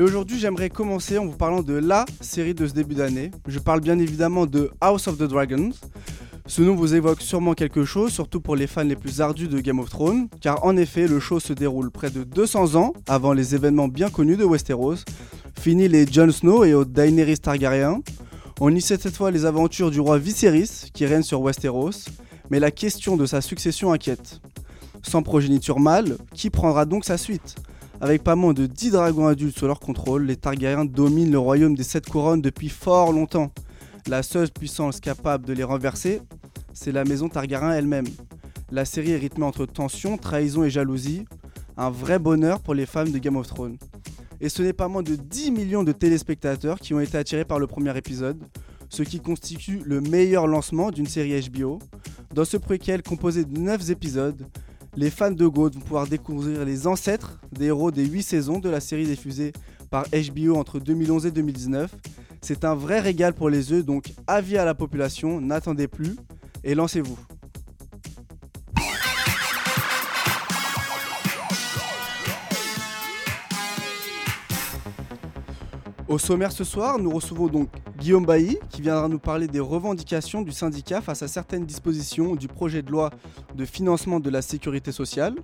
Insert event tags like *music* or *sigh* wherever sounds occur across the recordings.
Et aujourd'hui, j'aimerais commencer en vous parlant de LA série de ce début d'année. Je parle bien évidemment de House of the Dragons. Ce nom vous évoque sûrement quelque chose, surtout pour les fans les plus ardus de Game of Thrones, car en effet, le show se déroule près de 200 ans avant les événements bien connus de Westeros. Fini les Jon Snow et aux Daenerys Targaryen. On y sait cette fois les aventures du roi Viserys qui règne sur Westeros, mais la question de sa succession inquiète. Sans progéniture mâle, qui prendra donc sa suite? Avec pas moins de 10 dragons adultes sous leur contrôle, les Targaryens dominent le royaume des Sept Couronnes depuis fort longtemps. La seule puissance capable de les renverser, c'est la maison Targaryen elle-même. La série est rythmée entre tension, trahison et jalousie. Un vrai bonheur pour les fans de Game of Thrones. Et ce n'est pas moins de 10 millions de téléspectateurs qui ont été attirés par le premier épisode, ce qui constitue le meilleur lancement d'une série HBO. Dans ce préquel composé de 9 épisodes, les fans de GOAT vont pouvoir découvrir les ancêtres des héros des 8 saisons de la série diffusée par HBO entre 2011 et 2019. C'est un vrai régal pour les yeux, donc avis à la population, n'attendez plus et lancez-vous. Au sommaire ce soir, nous recevons donc Guillaume Bailly qui viendra nous parler des revendications du syndicat face à certaines dispositions du projet de loi de financement de la sécurité sociale.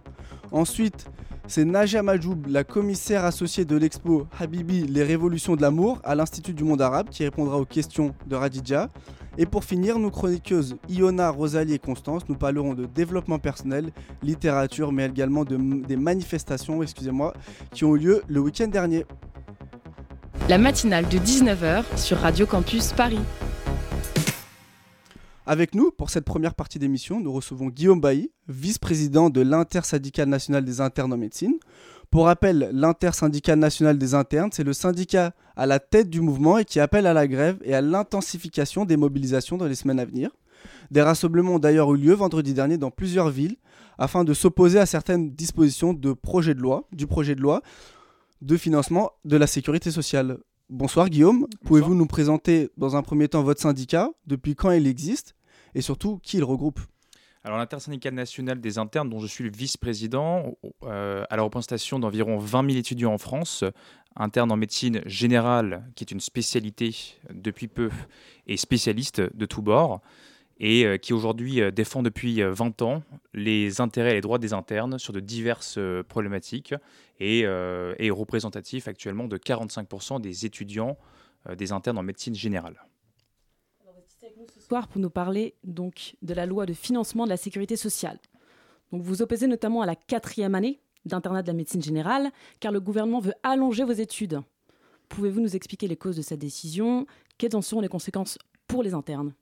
Ensuite, c'est Naja Majoub, la commissaire associée de l'expo Habibi, les révolutions de l'amour à l'Institut du monde arabe qui répondra aux questions de Radija. Et pour finir, nos chroniqueuses Iona, Rosalie et Constance nous parleront de développement personnel, littérature, mais également de, des manifestations excusez-moi, qui ont eu lieu le week-end dernier la matinale de 19h sur Radio Campus Paris. Avec nous, pour cette première partie d'émission, nous recevons Guillaume Bailly, vice-président de l'Intersyndicale nationale des internes en médecine. Pour rappel, l'Intersyndicale nationale des internes, c'est le syndicat à la tête du mouvement et qui appelle à la grève et à l'intensification des mobilisations dans les semaines à venir. Des rassemblements ont d'ailleurs eu lieu vendredi dernier dans plusieurs villes afin de s'opposer à certaines dispositions de projet de loi, du projet de loi de financement de la sécurité sociale. Bonsoir Guillaume, pouvez-vous nous présenter dans un premier temps votre syndicat, depuis quand il existe et surtout qui il regroupe? Alors l'intersyndicale nationale des internes, dont je suis le vice-président, euh, à la représentation d'environ 20 000 étudiants en France, internes en médecine générale, qui est une spécialité depuis peu, et spécialistes de tous bords et euh, qui aujourd'hui euh, défend depuis 20 euh, ans les intérêts et les droits des internes sur de diverses problématiques et est représentatif actuellement de 45% des étudiants des internes en médecine générale. Vous ce soir pour nous parler donc de la loi de financement de la sécurité sociale. Donc vous opposez notamment à la quatrième année d'internat de la médecine générale, car le gouvernement veut allonger vos études. Pouvez-vous nous expliquer les causes de cette décision? Quelles en sont les conséquences pour les internes?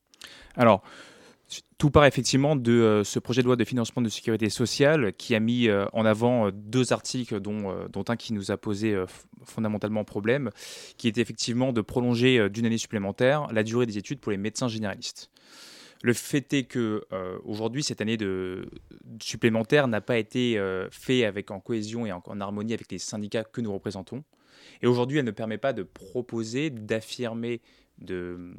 Alors, tout part effectivement de euh, ce projet de loi de financement de sécurité sociale qui a mis euh, en avant euh, deux articles, dont, un qui nous a posé fondamentalement problème, qui est effectivement de prolonger d'une année supplémentaire la durée des études pour les médecins généralistes. Le fait est que aujourd'hui, cette année de, supplémentaire n'a pas été faite avec en cohésion et en, harmonie avec les syndicats que nous représentons. Et aujourd'hui, elle ne permet pas de proposer, d'affirmer, de,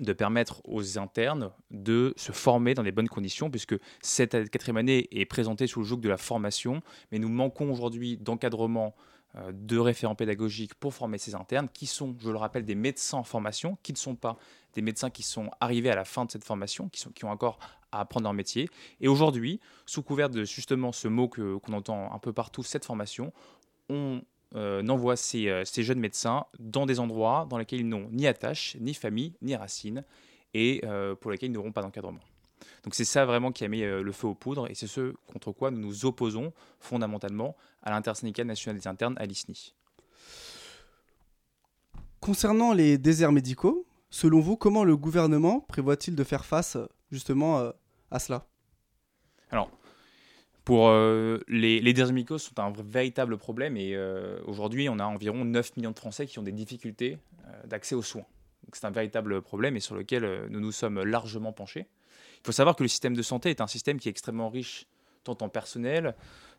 de permettre aux internes de se former dans les bonnes conditions, puisque cette quatrième année est présentée sous le joug de la formation, mais nous manquons aujourd'hui d'encadrement euh, de référents pédagogiques pour former ces internes, qui sont, je le rappelle, des médecins en formation, qui ne sont pas des médecins qui sont arrivés à la fin de cette formation, qui, sont, qui ont encore à apprendre leur métier. Et aujourd'hui, sous couvert de justement ce mot qu'on entend un peu partout, cette formation, on euh, n'envoie euh, ces, jeunes médecins dans des endroits dans lesquels ils n'ont ni attache, ni famille, ni racines, et euh, pour lesquels ils n'auront pas d'encadrement. Donc c'est ça vraiment qui a mis le feu aux poudres, et c'est ce contre quoi nous nous opposons fondamentalement à l'intersyndicale nationale des internes, à l'ISNI. Concernant les déserts médicaux, selon vous, comment le gouvernement prévoit-il de faire face justement à cela? Alors, pour euh, les, les sont un véritable problème et euh, aujourd'hui on a environ 9 millions de Français qui ont des difficultés euh, d'accès aux soins. C'est un véritable problème et sur lequel nous nous sommes largement penchés. Il faut savoir que le système de santé est un système qui est extrêmement riche, tant en personnel,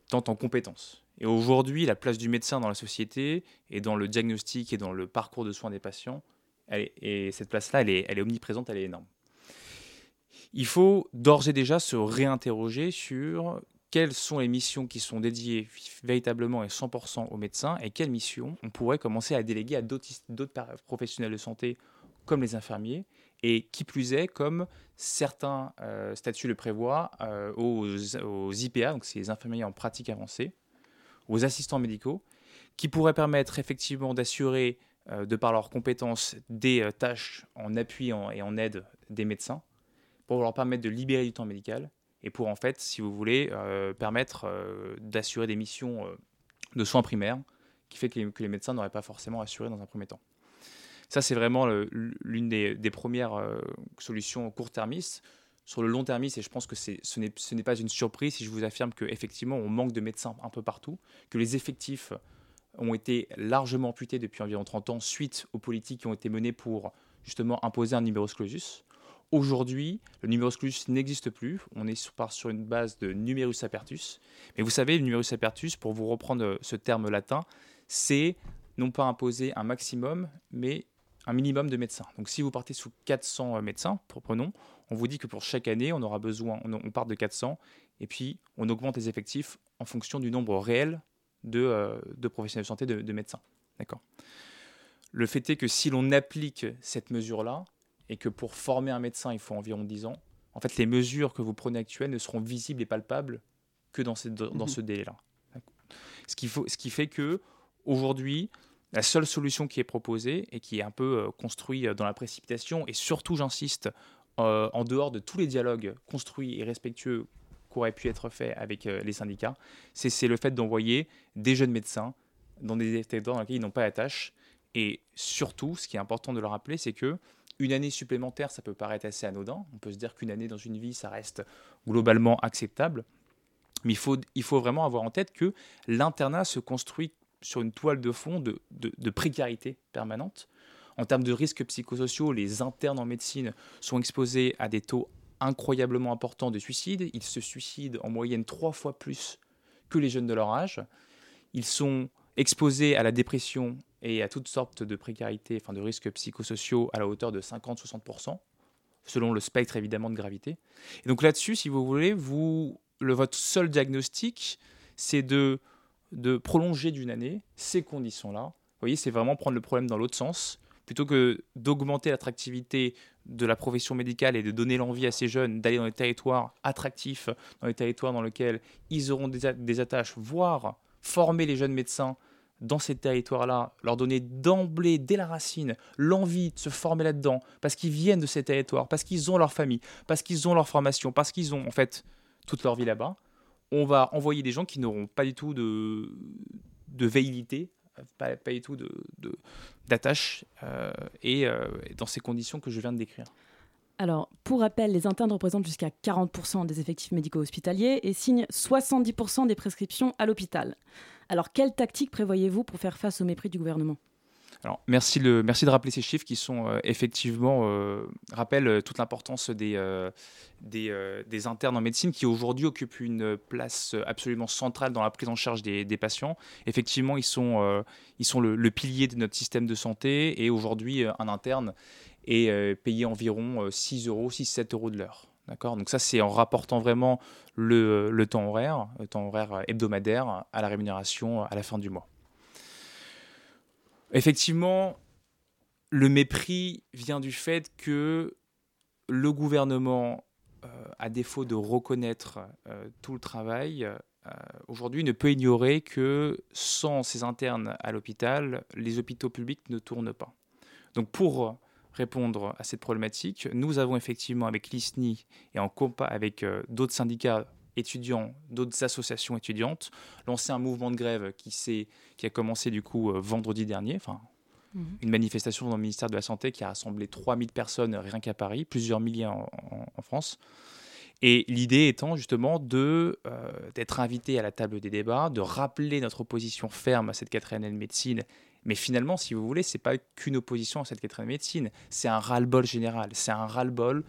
tant en compétences. Et aujourd'hui, la place du médecin dans la société et dans le diagnostic et dans le parcours de soins des patients, et cette place-là, elle est, elle est omniprésente, elle est énorme. Il faut d'ores et déjà se réinterroger sur quelles sont les missions qui sont dédiées véritablement et 100% aux médecins et quelles missions on pourrait commencer à déléguer à d'autres professionnels de santé comme les infirmiers et qui plus est comme certains euh, statuts le prévoient euh, aux, IPA, donc c'est les infirmiers en pratique avancée, aux assistants médicaux, qui pourraient permettre effectivement d'assurer, euh, de par leurs compétences, des tâches en appui et en aide des médecins, pour leur permettre de libérer du temps médical et pour en fait, si vous voulez, permettre d'assurer des missions de soins primaires qui fait que les, médecins n'auraient pas forcément assuré dans un premier temps. Ça, c'est vraiment l'une des, premières euh, solutions court-termistes. Sur le long termiste, et je pense que ce n'est pas une surprise si je vous affirme qu'effectivement, on manque de médecins un peu partout, que les effectifs ont été largement amputés depuis environ 30 ans suite aux politiques qui ont été menées pour justement imposer un numerus clausus. Aujourd'hui, le numerus clausus n'existe plus. On est sur, sur une base de numerus apertus. Mais vous savez, le numerus apertus, pour vous reprendre ce terme latin, c'est non pas imposer un maximum, mais un minimum de médecins. Donc si vous partez sous 400 euh, médecins, prenons, on vous dit que pour chaque année, on aura besoin, on, part de 400, et puis on augmente les effectifs en fonction du nombre réel de, euh, professionnels de santé, de, médecins. D'accord? Le fait est que si l'on applique cette mesure-là, et que pour former un médecin, il faut environ 10 ans, en fait, les mesures que vous prenez actuelles ne seront visibles et palpables que dans, dans mmh ce délai-là. Ce qui, faut, ce qui fait que aujourd'hui, la seule solution qui est proposée et qui est un peu euh, construite euh, dans la précipitation, et surtout, j'insiste, euh, en dehors de tous les dialogues construits et respectueux qu'auraient pu être faits avec les syndicats, c'est le fait d'envoyer des jeunes médecins dans des territoires dans lesquels ils n'ont pas la tâche. Et surtout, ce qui est important de le rappeler, c'est que une année supplémentaire, ça peut paraître assez anodin. On peut se dire qu'une année dans une vie, ça reste globalement acceptable. Mais il faut, il faut vraiment avoir en tête que l'internat se construit sur une toile de fond de, de, précarité permanente. En termes de risques psychosociaux, les internes en médecine sont exposés à des taux incroyablement importants de suicide. Ils se suicident en moyenne trois fois plus que les jeunes de leur âge. Ils sont exposés à la dépression et à toutes sortes de précarité, enfin de risques psychosociaux à la hauteur de 50-60%, selon le spectre évidemment de gravité. Et donc là-dessus, si vous voulez, vous, votre seul diagnostic, c'est de de prolonger d'une année ces conditions-là. Vous voyez, c'est vraiment prendre le problème dans l'autre sens. Plutôt que d'augmenter l'attractivité de la profession médicale et de donner l'envie à ces jeunes d'aller dans des territoires attractifs, dans les territoires dans lesquels ils auront des, attaches, voire former les jeunes médecins dans ces territoires-là, leur donner d'emblée, dès la racine, l'envie de se former là-dedans, parce qu'ils viennent de ces territoires, parce qu'ils ont leur famille, parce qu'ils ont leur formation, parce qu'ils ont en fait toute leur vie là-bas, on va envoyer des gens qui n'auront pas du tout de, de pas, du tout d'attache, de, euh, et euh, dans ces conditions que je viens de décrire. Alors, pour rappel, les internes représentent jusqu'à 40% des effectifs médicaux hospitaliers et signent 70% des prescriptions à l'hôpital. Alors, quelle tactique prévoyez-vous pour faire face au mépris du gouvernement? Alors, merci, le, de rappeler ces chiffres qui sont euh, effectivement euh, rappellent euh, toute l'importance des, des, internes en médecine qui aujourd'hui occupent une place absolument centrale dans la prise en charge des, patients. Effectivement, ils sont, ils sont le, pilier de notre système de santé et aujourd'hui, un interne est payé environ 6 euros, 6-7 euros de l'heure. D'accord Donc ça, c'est en rapportant vraiment le, temps horaire, le temps horaire hebdomadaire à la rémunération à la fin du mois. Effectivement, le mépris vient du fait que le gouvernement, euh, à défaut de reconnaître euh, tout le travail, euh, aujourd'hui ne peut ignorer que sans ces internes à l'hôpital, les hôpitaux publics ne tournent pas. Donc pour répondre à cette problématique, nous avons effectivement avec l'ISNI et en compas avec d'autres syndicats étudiants, d'autres associations étudiantes, lancé un mouvement de grève qui, qui a commencé du coup euh, vendredi dernier, enfin mhm. une manifestation dans le ministère de la Santé qui a rassemblé 3000 personnes rien qu'à Paris, plusieurs milliers en, France. Et l'idée étant justement de euh, d'être invité à la table des débats, de rappeler notre position ferme à cette quatrième année de médecine Mais finalement, si vous voulez, c'est pas qu'une opposition à cette quatrième médecine, c'est un ras-le-bol général, c'est un ras-le-bol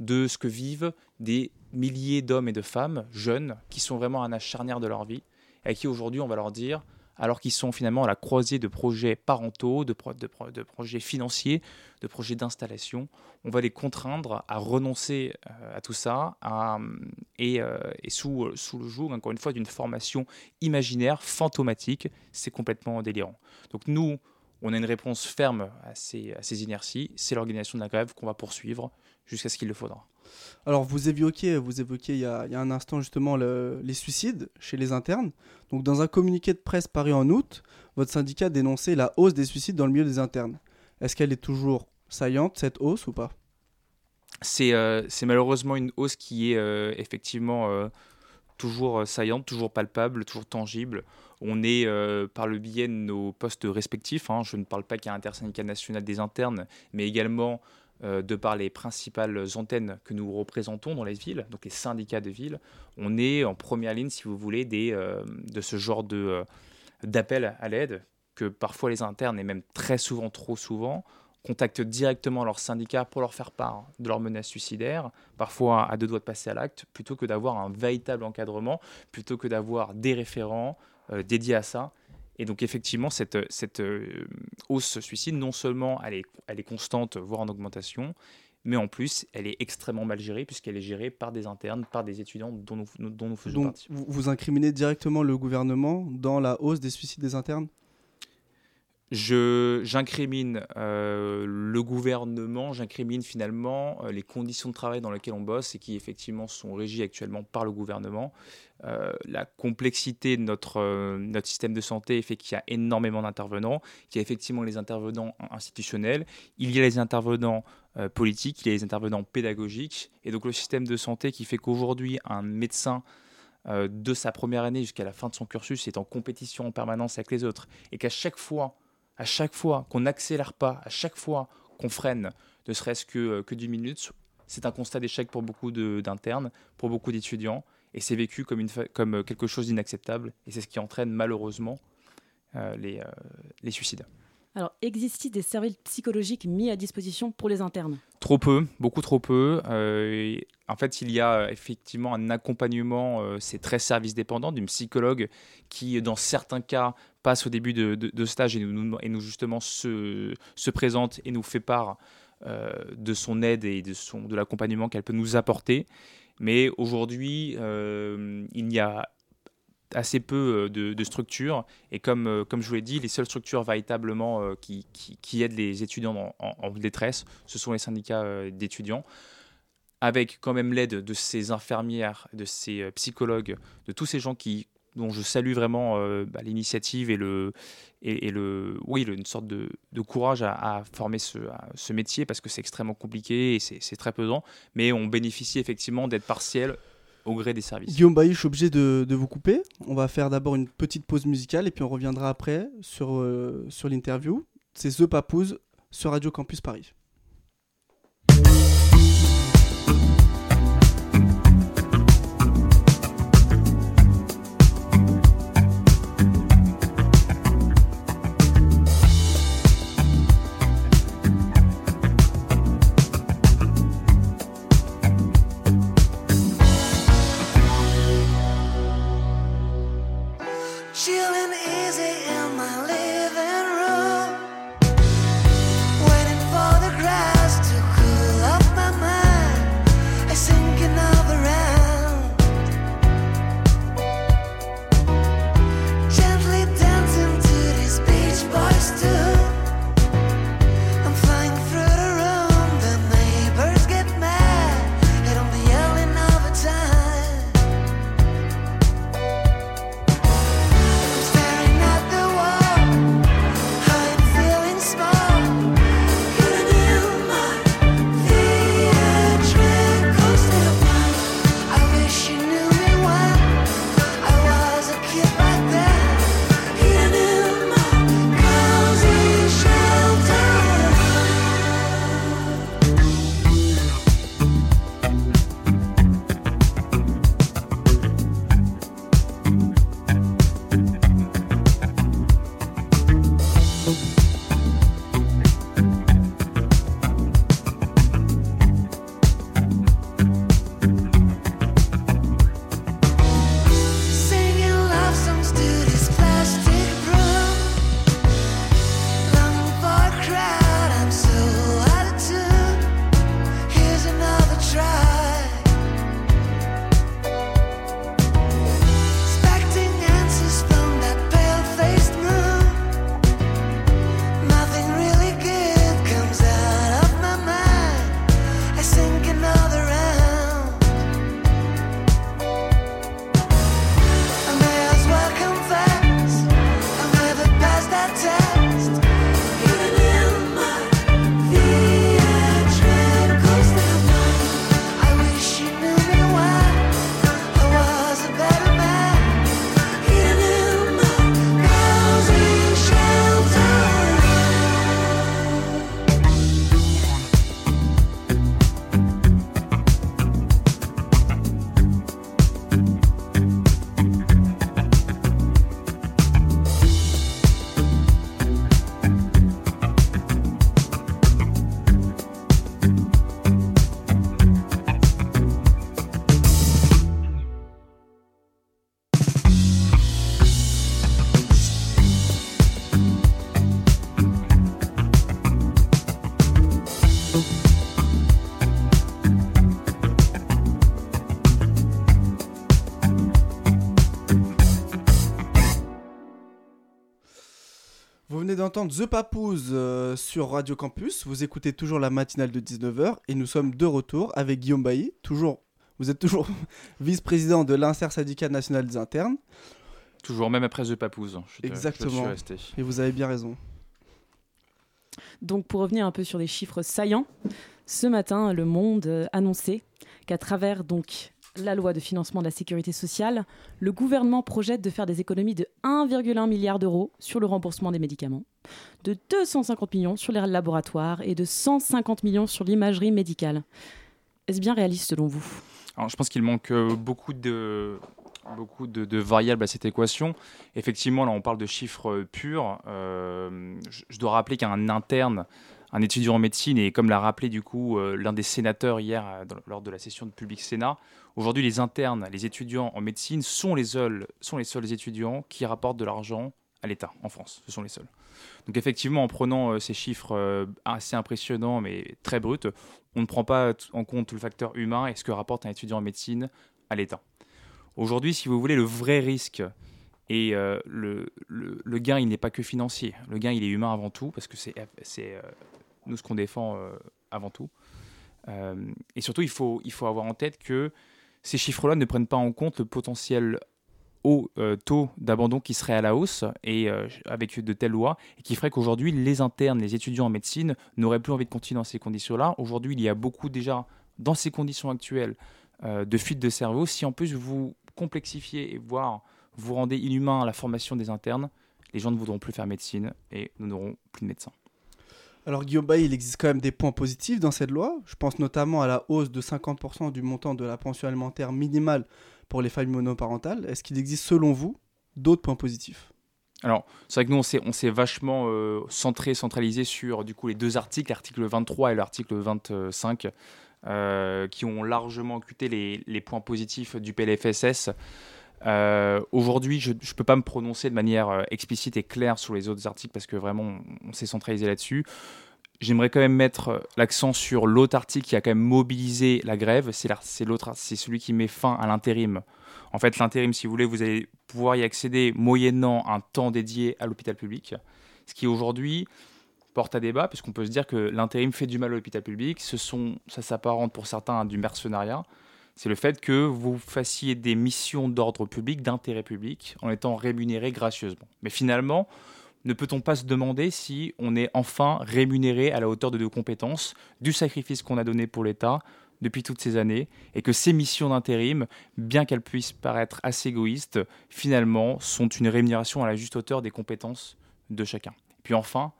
de ce que vivent des milliers d'hommes et de femmes jeunes qui sont vraiment à un âge charnière de leur vie et à qui aujourd'hui on va leur dire alors qu'ils sont finalement à la croisée de projets parentaux, de, projets financiers, de projets d'installation. On va les contraindre à renoncer euh, à tout ça et, euh, et sous, sous, le joug, encore une fois, d'une formation imaginaire, fantomatique. C'est complètement délirant. Donc nous, on a une réponse ferme à ces, à ces inerties. C'est l'organisation de la grève qu'on va poursuivre jusqu'à ce qu'il le faudra. Alors vous évoquiez, vous évoquiez il y a, il y a un instant justement les suicides chez les internes. Donc dans un communiqué de presse paru en août, votre syndicat dénonçait la hausse des suicides dans le milieu des internes. Est-ce qu'elle est toujours saillante cette hausse ou pas? C'est, euh, malheureusement une hausse qui est euh, effectivement euh, toujours saillante, toujours palpable, toujours tangible. On est par le biais de nos postes respectifs, hein, je ne parle pas qu'à Intersyndicat national des internes, mais également euh, de par les principales antennes que nous représentons dans les villes, donc les syndicats de ville, on est en première ligne, si vous voulez, des, euh, de ce genre de, euh, d'appel à l'aide que parfois les internes, et même très souvent, trop souvent, contactent directement leurs syndicats pour leur faire part de leurs menaces suicidaires, parfois à deux doigts de passer à l'acte, plutôt que d'avoir un véritable encadrement, plutôt que d'avoir des référents dédiés à ça. Et donc effectivement, cette, cette euh, hausse suicide, non seulement elle est, elle est constante, voire en augmentation, mais en plus, elle est extrêmement mal gérée puisqu'elle est gérée par des internes, par des étudiants dont nous, dont nous faisons donc, Vous incriminez directement le gouvernement dans la hausse des suicides des internes? J'incrimine euh, le gouvernement, j'incrimine finalement euh, les conditions de travail dans lesquelles on bosse et qui effectivement sont régies actuellement par le gouvernement. Euh, la complexité de notre, notre système de santé fait qu'il y a énormément d'intervenants, qu'il y a effectivement les intervenants institutionnels, il y a les intervenants politiques, il y a les intervenants pédagogiques, et donc le système de santé qui fait qu'aujourd'hui un médecin de sa première année jusqu'à la fin de son cursus est en compétition en permanence avec les autres, et qu'à chaque fois à chaque fois qu'on n'accélère pas, à chaque fois qu'on freine, ne serait-ce que, euh, que 10 minutes, c'est un constat d'échec pour beaucoup d'internes, pour beaucoup d'étudiants, et c'est vécu comme, euh, quelque chose d'inacceptable, et c'est ce qui entraîne malheureusement euh, les suicides. Alors, existe-t-il des services psychologiques mis à disposition pour les internes? Trop peu, beaucoup trop peu. Euh, en fait, il y a effectivement un accompagnement, euh, c'est très service dépendant, d'une psychologue qui, dans certains cas, passe au début de, stage et nous, justement se, se, présente et nous fait part euh, de son aide et de, de l'accompagnement qu'elle peut nous apporter. Mais aujourd'hui, il n'y a assez peu euh, de, structures. Et comme, euh, comme je vous l'ai dit, les seules structures véritablement euh, qui, qui, aident les étudiants en, détresse, ce sont les syndicats d'étudiants avec quand même l'aide de ces infirmières, de ces psychologues, de tous ces gens qui, dont je salue vraiment bah, l'initiative et le, et, le, oui, une sorte de, de courage à, former ce, ce, métier parce que c'est extrêmement compliqué et c'est très pesant. Mais on bénéficie effectivement d'être partiel au gré des services. Guillaume Bailly, je suis obligé de, vous couper. On va faire d'abord une petite pause musicale et puis on reviendra après sur, euh, sur l'interview. C'est The Papouze sur Radio Campus Paris. D'entendre The Papouze euh, sur Radio Campus. Vous écoutez toujours la matinale de 19h et nous sommes de retour avec Guillaume Bailly. Toujours, vous êtes toujours *laughs* vice-président de l'Inser Syndicat National des Internes. Toujours, même après The Papouze. Exactement. et vous avez bien raison. Donc pour revenir un peu sur des chiffres saillants, ce matin, Le Monde annonçait qu'à travers donc la loi de financement de la sécurité sociale, le gouvernement projette de faire des économies de 1,1 milliard d'euros sur le remboursement des médicaments, de 250 millions sur les laboratoires et de 150 millions sur l'imagerie médicale. Est-ce bien réaliste selon vous? Alors, Je pense qu'il manque euh, beaucoup de, variables à cette équation. Effectivement, là, on parle de chiffres euh, purs. Euh, je, dois rappeler qu'un interne, un étudiant en médecine, et comme l'a rappelé du coup euh, l'un des sénateurs hier lors de la session de Public Sénat, aujourd'hui les internes, les étudiants en médecine sont les seuls, sont les seuls étudiants qui rapportent de l'argent à l'État en France. Ce sont les seuls. Donc effectivement, en prenant ces chiffres assez impressionnants mais très bruts, on ne prend pas en compte le facteur humain et ce que rapporte un étudiant en médecine à l'État. Aujourd'hui, si vous voulez, le vrai risque et euh, le, le, gain, il n'est pas que financier. Le gain, il est humain avant tout, parce que c'est euh, nous ce qu'on défend euh, avant tout. et surtout, il faut, il faut avoir en tête que ces chiffres-là ne prennent pas en compte le potentiel haut taux d'abandon qui serait à la hausse et avec de telles lois et qui ferait qu'aujourd'hui les internes, les étudiants en médecine n'auraient plus envie de continuer dans ces conditions-là. Aujourd'hui, il y a beaucoup déjà dans ces conditions actuelles de fuite de cerveau. Si en plus vous complexifier et voire vous rendez inhumain la formation des internes, les gens ne voudront plus faire médecine et nous n'aurons plus de médecins. Alors Guillaume Bay, il existe quand même des points positifs dans cette loi. Je pense notamment à la hausse de 50% du montant de la pension alimentaire minimale pour les familles monoparentales. Est-ce qu'il existe selon vous d'autres points positifs? Alors, c'est vrai que nous, on s'est vachement euh, centré, centralisé sur du coup les deux articles, l'article 23 et l'article 25, euh, qui ont largement occulté les, points positifs du PLFSS. Euh, aujourd'hui, je ne peux pas me prononcer de manière euh, explicite et claire sur les autres articles parce que vraiment, on, s'est centralisé là-dessus. J'aimerais quand même mettre l'accent sur l'autre article qui a quand même mobilisé la grève. C'est l'autre, c'est celui qui met fin à l'intérim. En fait, l'intérim, si vous voulez, vous allez pouvoir y accéder moyennant un temps dédié à l'hôpital public. Ce qui aujourd'hui porte à débat, puisqu'on peut se dire que l'intérim fait du mal à l'hôpital public. Ce sont, ça s'apparente pour certains à du mercenariat. C'est le fait que vous fassiez des missions d'ordre public, d'intérêt public, en étant rémunéré gracieusement. Mais finalement, ne peut-on pas se demander si on est enfin rémunéré à la hauteur de nos compétences, du sacrifice qu'on a donné pour l'État depuis toutes ces années, et que ces missions d'intérim, bien qu'elles puissent paraître assez égoïstes, finalement sont une rémunération à la juste hauteur des compétences de chacun. puis enfin,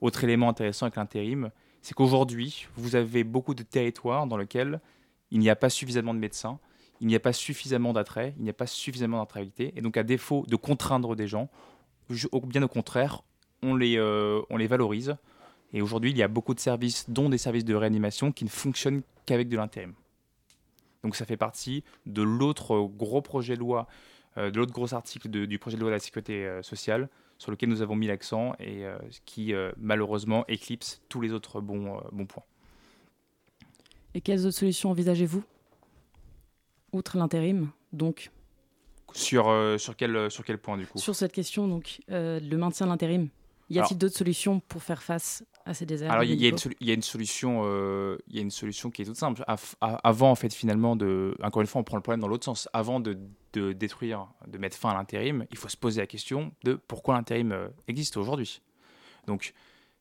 autre élément intéressant avec l'intérim, c'est qu'aujourd'hui, vous avez beaucoup de territoires dans lesquels il n'y a pas suffisamment de médecins, il n'y a pas suffisamment d'attrait, il n'y a pas suffisamment d'attractivité. Et donc, à défaut de contraindre des gens, bien au contraire, on les, euh, on les valorise. Et aujourd'hui, il y a beaucoup de services, dont des services de réanimation, qui ne fonctionnent qu'avec de l'intérim. Donc, ça fait partie de l'autre gros projet de loi, euh, de l'autre gros article du projet de loi de la sécurité euh, sociale, sur lequel nous avons mis l'accent et qui malheureusement éclipse tous les autres bons points. Et quelles autres solutions envisagez-vous Outre l'intérim, donc sur, sur, quel, sur quel point du coup? Sur cette question, donc le maintien de l'intérim. Y a-t-il d'autres solutions pour faire face à ces déserts Alors, il y, y, a une solution, il y a une solution qui est toute simple. avant, en fait, finalement, de, encore une fois, on prend le problème dans l'autre sens. Avant de de détruire, de mettre fin à l'intérim, il faut se poser la question de pourquoi l'intérim euh, existe aujourd'hui. Donc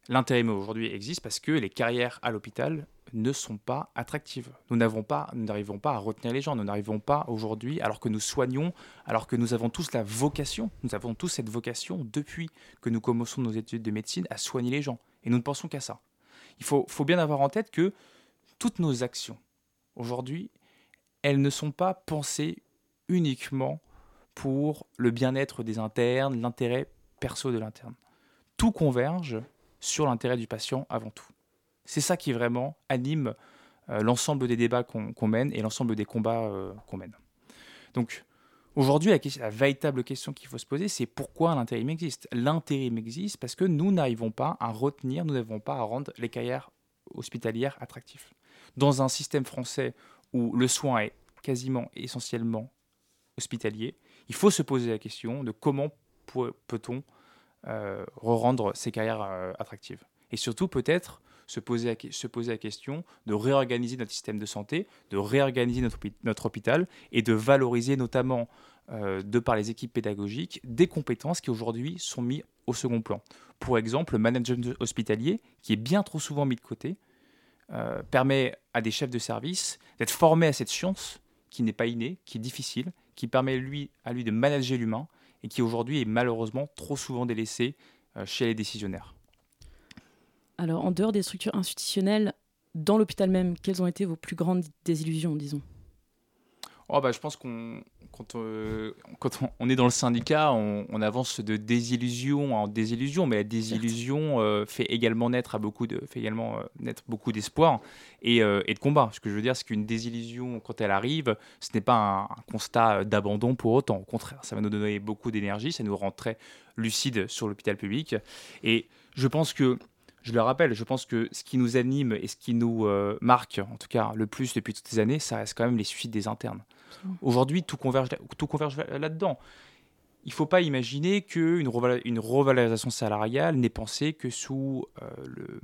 l'intérim aujourd'hui existe parce que les carrières à l'hôpital ne sont pas attractives. Nous n'avons pas, n'arrivons pas à retenir les gens. Nous n'arrivons pas aujourd'hui, alors que nous soignons, alors que nous avons tous la vocation, nous avons tous cette vocation depuis que nous commençons nos études de médecine à soigner les gens. Et nous ne pensons qu'à ça. Il faut, faut bien avoir en tête que toutes nos actions aujourd'hui, elles ne sont pas pensées uniquement pour le bien-être des internes, l'intérêt perso de l'interne. Tout converge sur l'intérêt du patient avant tout. C'est ça qui vraiment anime euh, l'ensemble des débats qu'on mène et l'ensemble des combats euh, qu'on mène. Donc aujourd'hui, la, véritable question qu'il faut se poser, c'est pourquoi l'intérim existe? L'intérim existe parce que nous n'arrivons pas à retenir, nous n'avons pas à rendre les carrières hospitalières attractives. Dans un système français où le soin est quasiment essentiellement hospitalier, il faut se poser la question de comment peut-on re-rendre ces carrières attractives. Et surtout, peut-être se poser, se poser la question de réorganiser notre système de santé, de réorganiser notre, hôpital et de valoriser notamment, de par les équipes pédagogiques, des compétences qui aujourd'hui sont mises au second plan. Pour exemple, le management hospitalier, qui est bien trop souvent mis de côté, euh, permet à des chefs de service d'être formés à cette science qui n'est pas innée, qui est difficile, qui permet à lui de manager l'humain et qui aujourd'hui est malheureusement trop souvent délaissé euh, chez les décisionnaires. Alors, en dehors des structures institutionnelles, dans l'hôpital même, quelles ont été vos plus grandes désillusions, disons? Oh bah, Je pense qu'on quand, euh, quand on, est dans le syndicat, on, avance de désillusion en désillusion, mais la désillusion euh, fait également naître à beaucoup de, fait également euh, naître beaucoup d'espoir et, et, de combat. Ce que je veux dire, c'est qu'une désillusion, quand elle arrive, ce n'est pas un, un constat d'abandon pour autant. Au contraire, ça va nous donner beaucoup d'énergie, ça nous rend très lucides sur l'hôpital public. Et je pense que je le rappelle, je pense que ce qui nous anime et ce qui nous marque, en tout cas le plus depuis toutes ces années, ça reste quand même les suicides des internes. Aujourd'hui, tout converge, tout converge là-dedans. Il ne faut pas imaginer qu'une une revalorisation salariale n'est pensée que sous euh, le,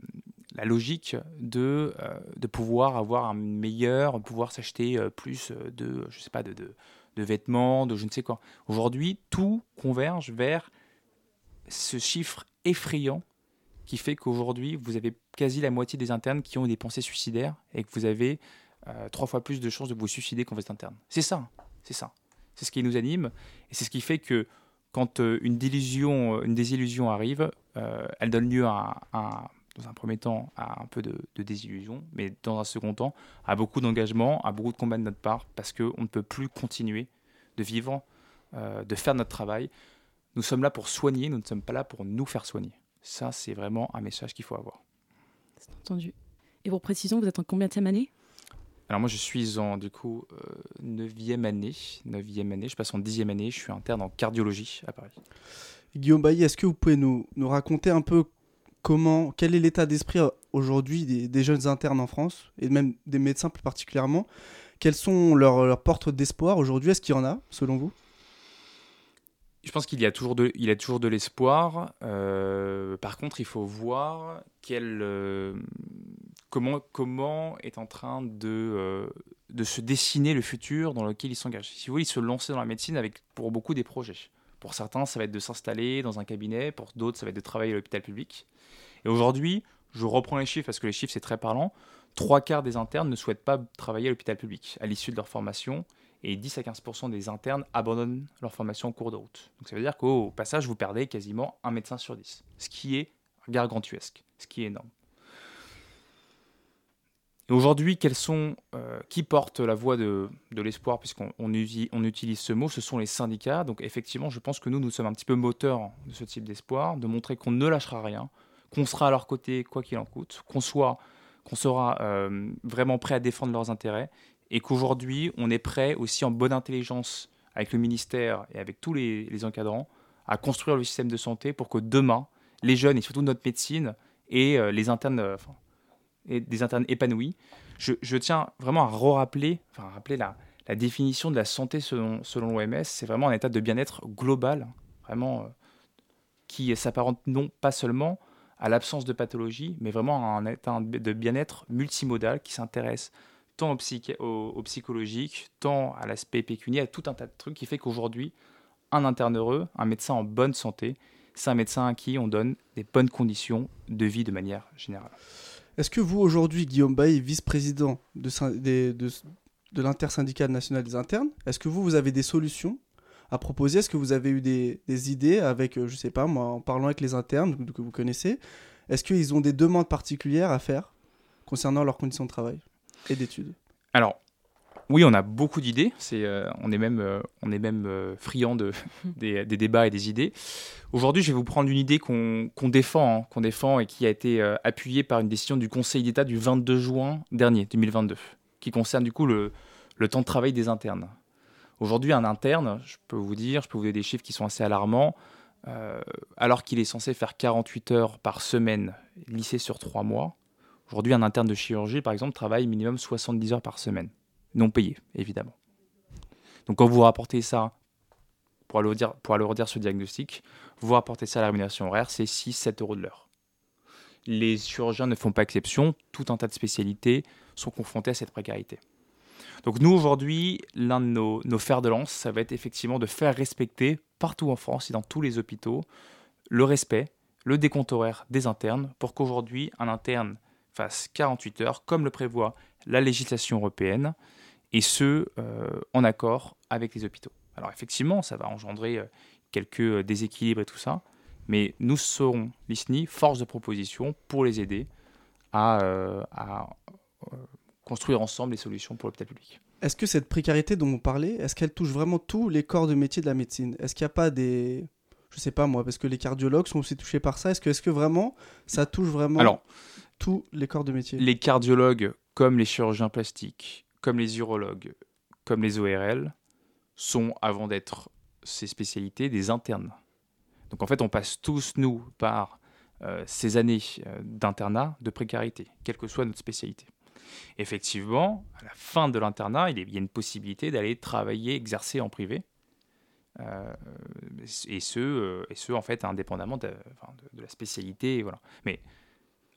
la logique de, euh, de pouvoir avoir un meilleur, pouvoir s'acheter euh, plus de, je sais pas, de, de, de, vêtements, de je ne sais quoi. Aujourd'hui, tout converge vers ce chiffre effrayant qui fait qu'aujourd'hui, vous avez quasi la moitié des internes qui ont des pensées suicidaires et que vous avez euh, trois fois plus de chances de vous suicider qu'en veste interne. C'est ça, c'est ça. C'est ce qui nous anime et c'est ce qui fait que quand euh, une, désillusion, une désillusion arrive, euh, elle donne lieu à, dans un premier temps à un peu de, désillusion, mais dans un second temps à beaucoup d'engagement, à beaucoup de combats de notre part, parce qu'on ne peut plus continuer de vivre, de faire notre travail. Nous sommes là pour soigner, nous ne sommes pas là pour nous faire soigner. Ça, c'est vraiment un message qu'il faut avoir. C'est entendu. Et pour précision, vous êtes en combien de année? Alors moi je suis en du coup 9e euh, année, 9e année, je passe en 10e année, je suis interne en cardiologie à Paris. Guillaume Bailly, est-ce que vous pouvez nous, nous raconter un peu comment, quel est l'état d'esprit euh, aujourd'hui des, jeunes internes en France, et même des médecins plus particulièrement? Quelles sont leurs, leurs portes d'espoir aujourd'hui? Est-ce qu'il y en a, selon vous? Je pense qu'il y a toujours de, il a toujours de l'espoir. Euh, par contre, il faut voir quel, comment, comment est en train de, euh, de se dessiner le futur dans lequel il s'engage. Si vous voulez, il se lancer dans la médecine avec pour beaucoup des projets. Pour certains, ça va être de s'installer dans un cabinet, pour d'autres, ça va être de travailler à l'hôpital public. Et aujourd'hui, je reprends les chiffres parce que les chiffres, c'est très parlant. Trois quarts des internes ne souhaitent pas travailler à l'hôpital public à l'issue de leur formation et 10 à 15% des internes abandonnent leur formation en cours de route. Donc ça veut dire qu'au passage, vous perdez quasiment un médecin sur 10, ce qui est gargantuesque, ce qui est énorme. Aujourd'hui, euh, qui portent la voix de, l'espoir, puisqu'on on, utilise ce mot, ce sont les syndicats. Donc effectivement, je pense que nous, nous sommes un petit peu moteurs de ce type d'espoir, de montrer qu'on ne lâchera rien, qu'on sera à leur côté quoi qu'il en coûte, qu'on soit, qu'on sera euh, vraiment prêt à défendre leurs intérêts, et qu'aujourd'hui, on est prêt aussi en bonne intelligence avec le ministère et avec tous les, encadrants à construire le système de santé pour que demain, les jeunes et surtout notre médecine et euh, les internes, et des internes épanouis. Je, tiens vraiment à re-rappeler, enfin, rappeler la, définition de la santé selon, selon l'OMS. C'est vraiment un état de bien-être global, vraiment, euh, qui s'apparente non pas seulement à l'absence de pathologie, mais vraiment à un état de bien-être multimodal qui s'intéresse tant au, psychologique, tant à l'aspect pécuniaire, à tout un tas de trucs qui fait qu'aujourd'hui, un interne heureux, un médecin en bonne santé, c'est un médecin à qui on donne des bonnes conditions de vie de manière générale. Est-ce que vous, aujourd'hui, Guillaume Bailly, vice-président de, de, de, l'intersyndicale nationale des internes, est-ce que vous, vous avez des solutions à proposer? Est-ce que vous avez eu des, des idées avec, euh, je sais pas moi, en parlant avec les internes que vous connaissez Est-ce qu'ils ont des demandes particulières à faire concernant leurs conditions de travail? Et d'études Alors, oui, on a beaucoup d'idées. C'est, euh, on est même, euh, on est même euh, friand de, *laughs* des, débats et des idées. Aujourd'hui, je vais vous prendre une idée qu'on, défend, hein, qu'on défend et qui a été appuyée par une décision du Conseil d'État du 22 juin dernier, 2022, qui concerne du coup le, le temps de travail des internes. Aujourd'hui, un interne, je peux vous dire, je peux vous donner des chiffres qui sont assez alarmants. alors qu'il est censé faire 48 heures par semaine, lycée sur 3 mois, aujourd'hui, un interne de chirurgie, par exemple, travaille minimum 70 heures par semaine non payés, évidemment. Donc quand vous rapportez ça pour pour alourdir ce diagnostic, voire apporter ça à la rémunération horaire, c'est 6-7 euros de l'heure. Les chirurgiens ne font pas exception, tout un tas de spécialités sont confrontés à cette précarité. Donc nous, aujourd'hui, l'un de nos, nos fers de lance, ça va être effectivement de faire respecter partout en France et dans tous les hôpitaux le respect, le décompte horaire des internes pour qu'aujourd'hui, un interne fasse 48 heures, comme le prévoit la législation européenne, et ce, euh, en accord avec les hôpitaux. Alors effectivement, ça va engendrer euh, quelques euh, déséquilibres et tout ça, mais nous serons, l'ISNI, force de proposition pour les aider à, à construire ensemble les solutions pour l'hôpital public. Est-ce que cette précarité dont vous parlez, est-ce qu'elle touche vraiment tous les corps de métier de la médecine? Est-ce qu'il n'y a pas des... Je sais pas moi, parce que les cardiologues sont aussi touchés par ça. Est-ce que, est -ce que vraiment ça touche vraiment? Alors, tous les corps de métier Les cardiologues, comme les chirurgiens plastiques, comme les urologues, comme les ORL, sont, avant d'être ces spécialités, des internes. Donc en fait, on passe tous, nous, par euh, ces années euh, d'internat de précarité, quelle que soit notre spécialité. Effectivement, à la fin de l'internat, il, y a une possibilité d'aller travailler, exercer en privé, euh, et, ce, et ce, en fait, indépendamment de, la spécialité. Mais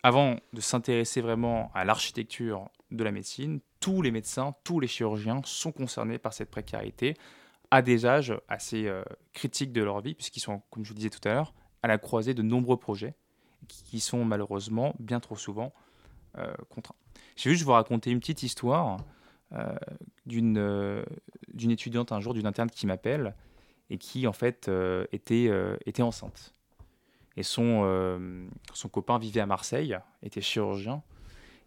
avant de s'intéresser vraiment à l'architecture de la médecine, tous les médecins, tous les chirurgiens sont concernés par cette précarité à des âges assez euh, critiques de leur vie, puisqu'ils sont, comme je vous disais tout à l'heure, à la croisée de nombreux projets qui sont malheureusement bien trop souvent euh, contraints. Je vais juste vous raconter une petite histoire euh, d'une étudiante un jour, d'une interne qui m'appelle et qui en fait était enceinte et son, euh, son copain vivait à Marseille, était chirurgien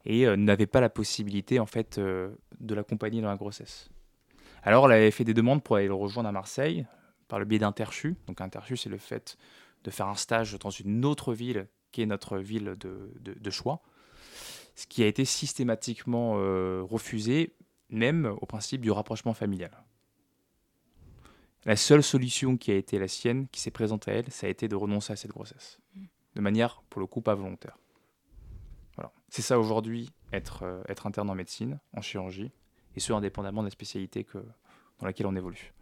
et euh, n'avait pas la possibilité en fait euh, de l'accompagner dans la grossesse. Alors elle avait fait des demandes pour aller le rejoindre à Marseille par le biais d'Interchu. Donc Interchu c'est le fait de faire un stage dans une autre ville qui est notre ville de, choix, ce qui a été systématiquement refusé, même au principe du rapprochement familial. La seule solution qui a été la sienne, qui s'est présentée à elle, ça a été de renoncer à cette grossesse. Mm. De manière, pour le coup, pas volontaire. Voilà. C'est ça aujourd'hui, être, euh, être interne en médecine, en chirurgie, et ce, indépendamment de la spécialité que, dans laquelle on évolue.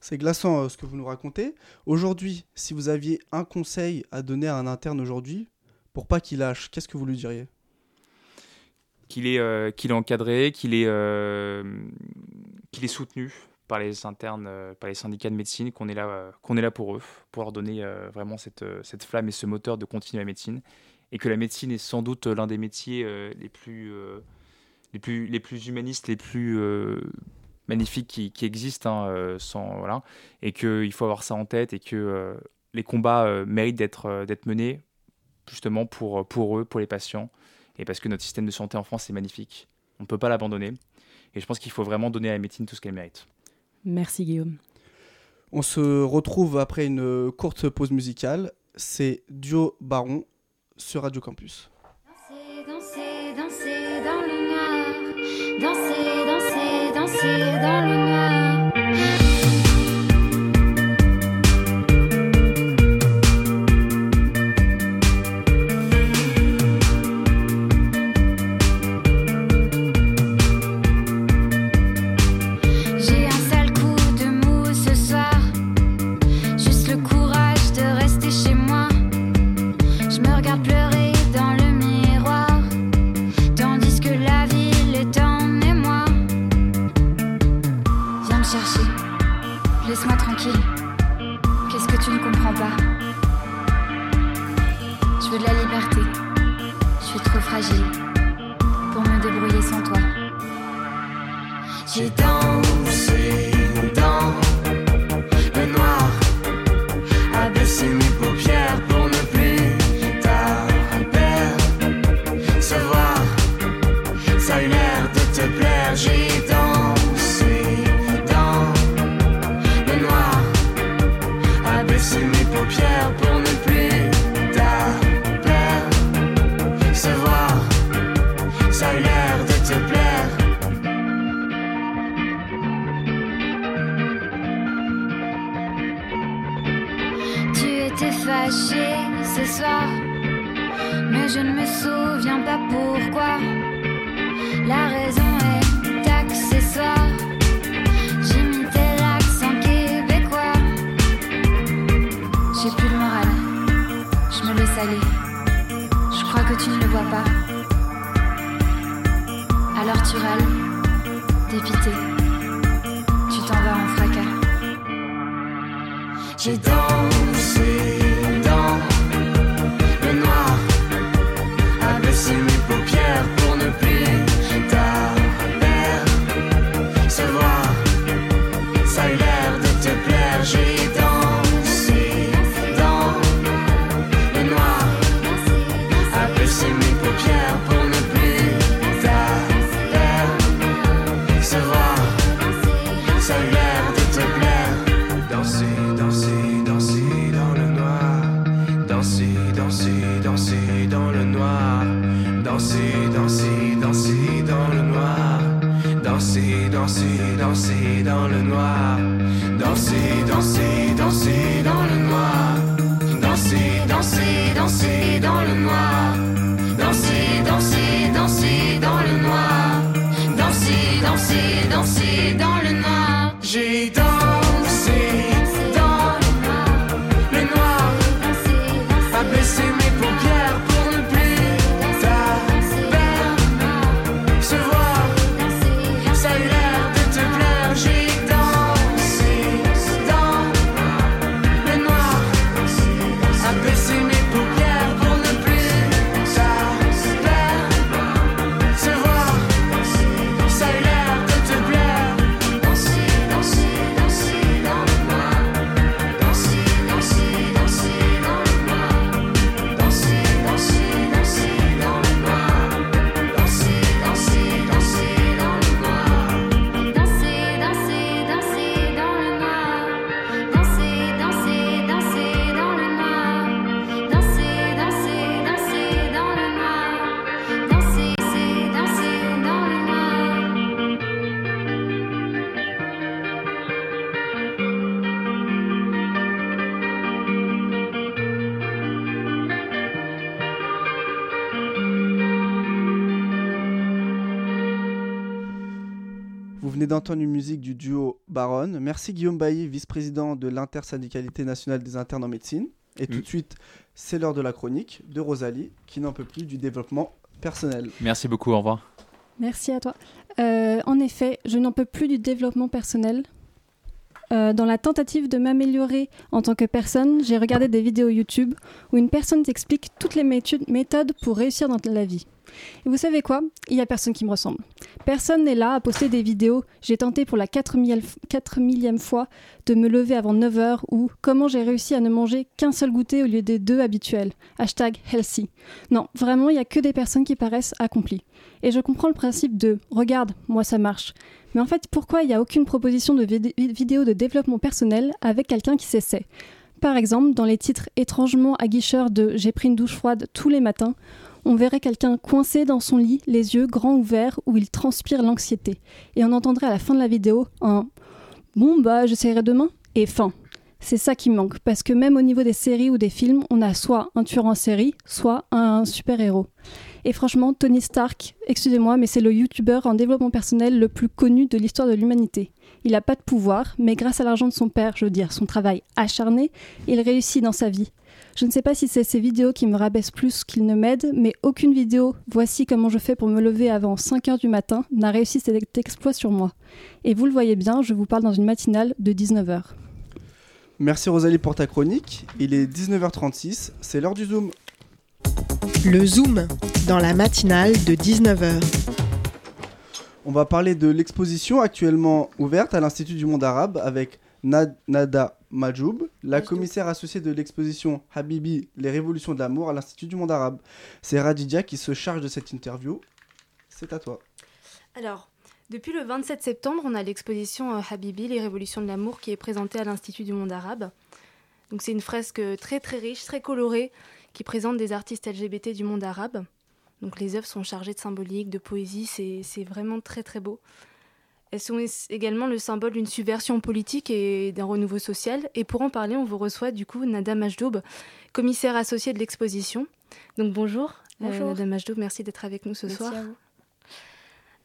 C'est glaçant euh, ce que vous nous racontez. Aujourd'hui, si vous aviez un conseil à donner à un interne aujourd'hui, pour pas qu'il lâche, qu'est-ce que vous lui diriez? Qu'il est, euh, qu'il est encadré, qu'il est, qu'il est soutenu, par les internes, euh, par les syndicats de médecine, qu'on est, là, euh, qu'on est là pour eux, pour leur donner euh, vraiment cette, flamme et ce moteur de continuer la médecine. Et que la médecine est sans doute l'un des métiers les, plus, les, plus, les plus humanistes, les plus magnifiques qui, existent. Hein, sans, voilà. Et qu'il faut avoir ça en tête et que les combats méritent d'être, d'être menés justement pour, pour eux, pour les patients. Et parce que notre système de santé en France est magnifique. On ne peut pas l'abandonner. Et je pense qu'il faut vraiment donner à la médecine tout ce qu'elle mérite. Merci Guillaume. On se retrouve après une courte pause musicale. C'est Duo Baron sur Radio Campus. Danser, danser, danser dans le noir. Danser, danser, danser dans le noir. D'entendre une musique du duo Baronne. Merci Guillaume Bailly, vice-président de l'intersyndicalité nationale des internes en médecine. Et tout Mm. de suite, c'est l'heure de la chronique de Rosalie, qui n'en peut plus du développement personnel. Merci beaucoup, au revoir. Merci à toi. Euh, en effet, je n'en peux plus du développement personnel. Euh, dans la tentative de m'améliorer en tant que personne, j'ai regardé des vidéos YouTube où une personne t'explique toutes les méthodes pour réussir dans la vie. Et vous savez quoi? Il n'y a personne qui me ressemble. Personne n'est là à poster des vidéos. J'ai tenté pour la 4 millième fois de me lever avant 9h ou comment j'ai réussi à ne manger qu'un seul goûter au lieu des deux habituels. Hashtag healthy. Non, vraiment, il n'y a que des personnes qui paraissent accomplies. Et je comprends le principe de regarde, moi ça marche. Mais en fait, pourquoi il n'y a aucune proposition de vid- vidéo de développement personnel avec quelqu'un qui s'essaie Par exemple, dans les titres étrangement aguicheurs de J'ai pris une douche froide tous les matins, on verrait quelqu'un coincé dans son lit, les yeux grands ouverts, où il transpire l'anxiété. Et on entendrait à la fin de la vidéo un Bon bah j'essaierai demain et fin. C'est ça qui manque, parce que même au niveau des séries ou des films, on a soit un tueur en série, soit un super-héros. Et franchement, Tony Stark, excusez-moi, mais c'est le youtubeur en développement personnel le plus connu de l'histoire de l'humanité. Il n'a pas de pouvoir, mais grâce à l'argent de son père, je veux dire son travail acharné, il réussit dans sa vie. Je ne sais pas si c'est ces vidéos qui me rabaissent plus qu'ils ne m'aident, mais aucune vidéo, voici comment je fais pour me lever avant 5h du matin, n'a réussi cet exploit sur moi. Et vous le voyez bien, je vous parle dans une matinale de 19h. Merci Rosalie pour ta chronique. Il est 19h36, c'est l'heure du Zoom. Le Zoom, dans la matinale de 19h. On va parler de l'exposition actuellement ouverte à l'Institut du monde arabe avec Nad- Nada Majoub, la commissaire associée de l'exposition Habibi, les révolutions de l'amour à l'Institut du monde arabe. C'est Radidia qui se charge de cette interview. C'est à toi. Alors, depuis le 27 septembre, on a l'exposition euh, Habibi, les révolutions de l'amour, qui est présentée à l'Institut du monde arabe. Donc c'est une fresque très très riche, très colorée, qui présente des artistes LGBT du monde arabe. Donc les œuvres sont chargées de symbolique, de poésie, c'est c'est vraiment très très beau. Elles sont également le symbole d'une subversion politique et d'un renouveau social. Et pour en parler, on vous reçoit du coup Nada Majdoub, commissaire associée de l'exposition. Donc bonjour, euh, Bonjour. Nada Majdoub, merci d'être avec nous ce Merci soir. à vous.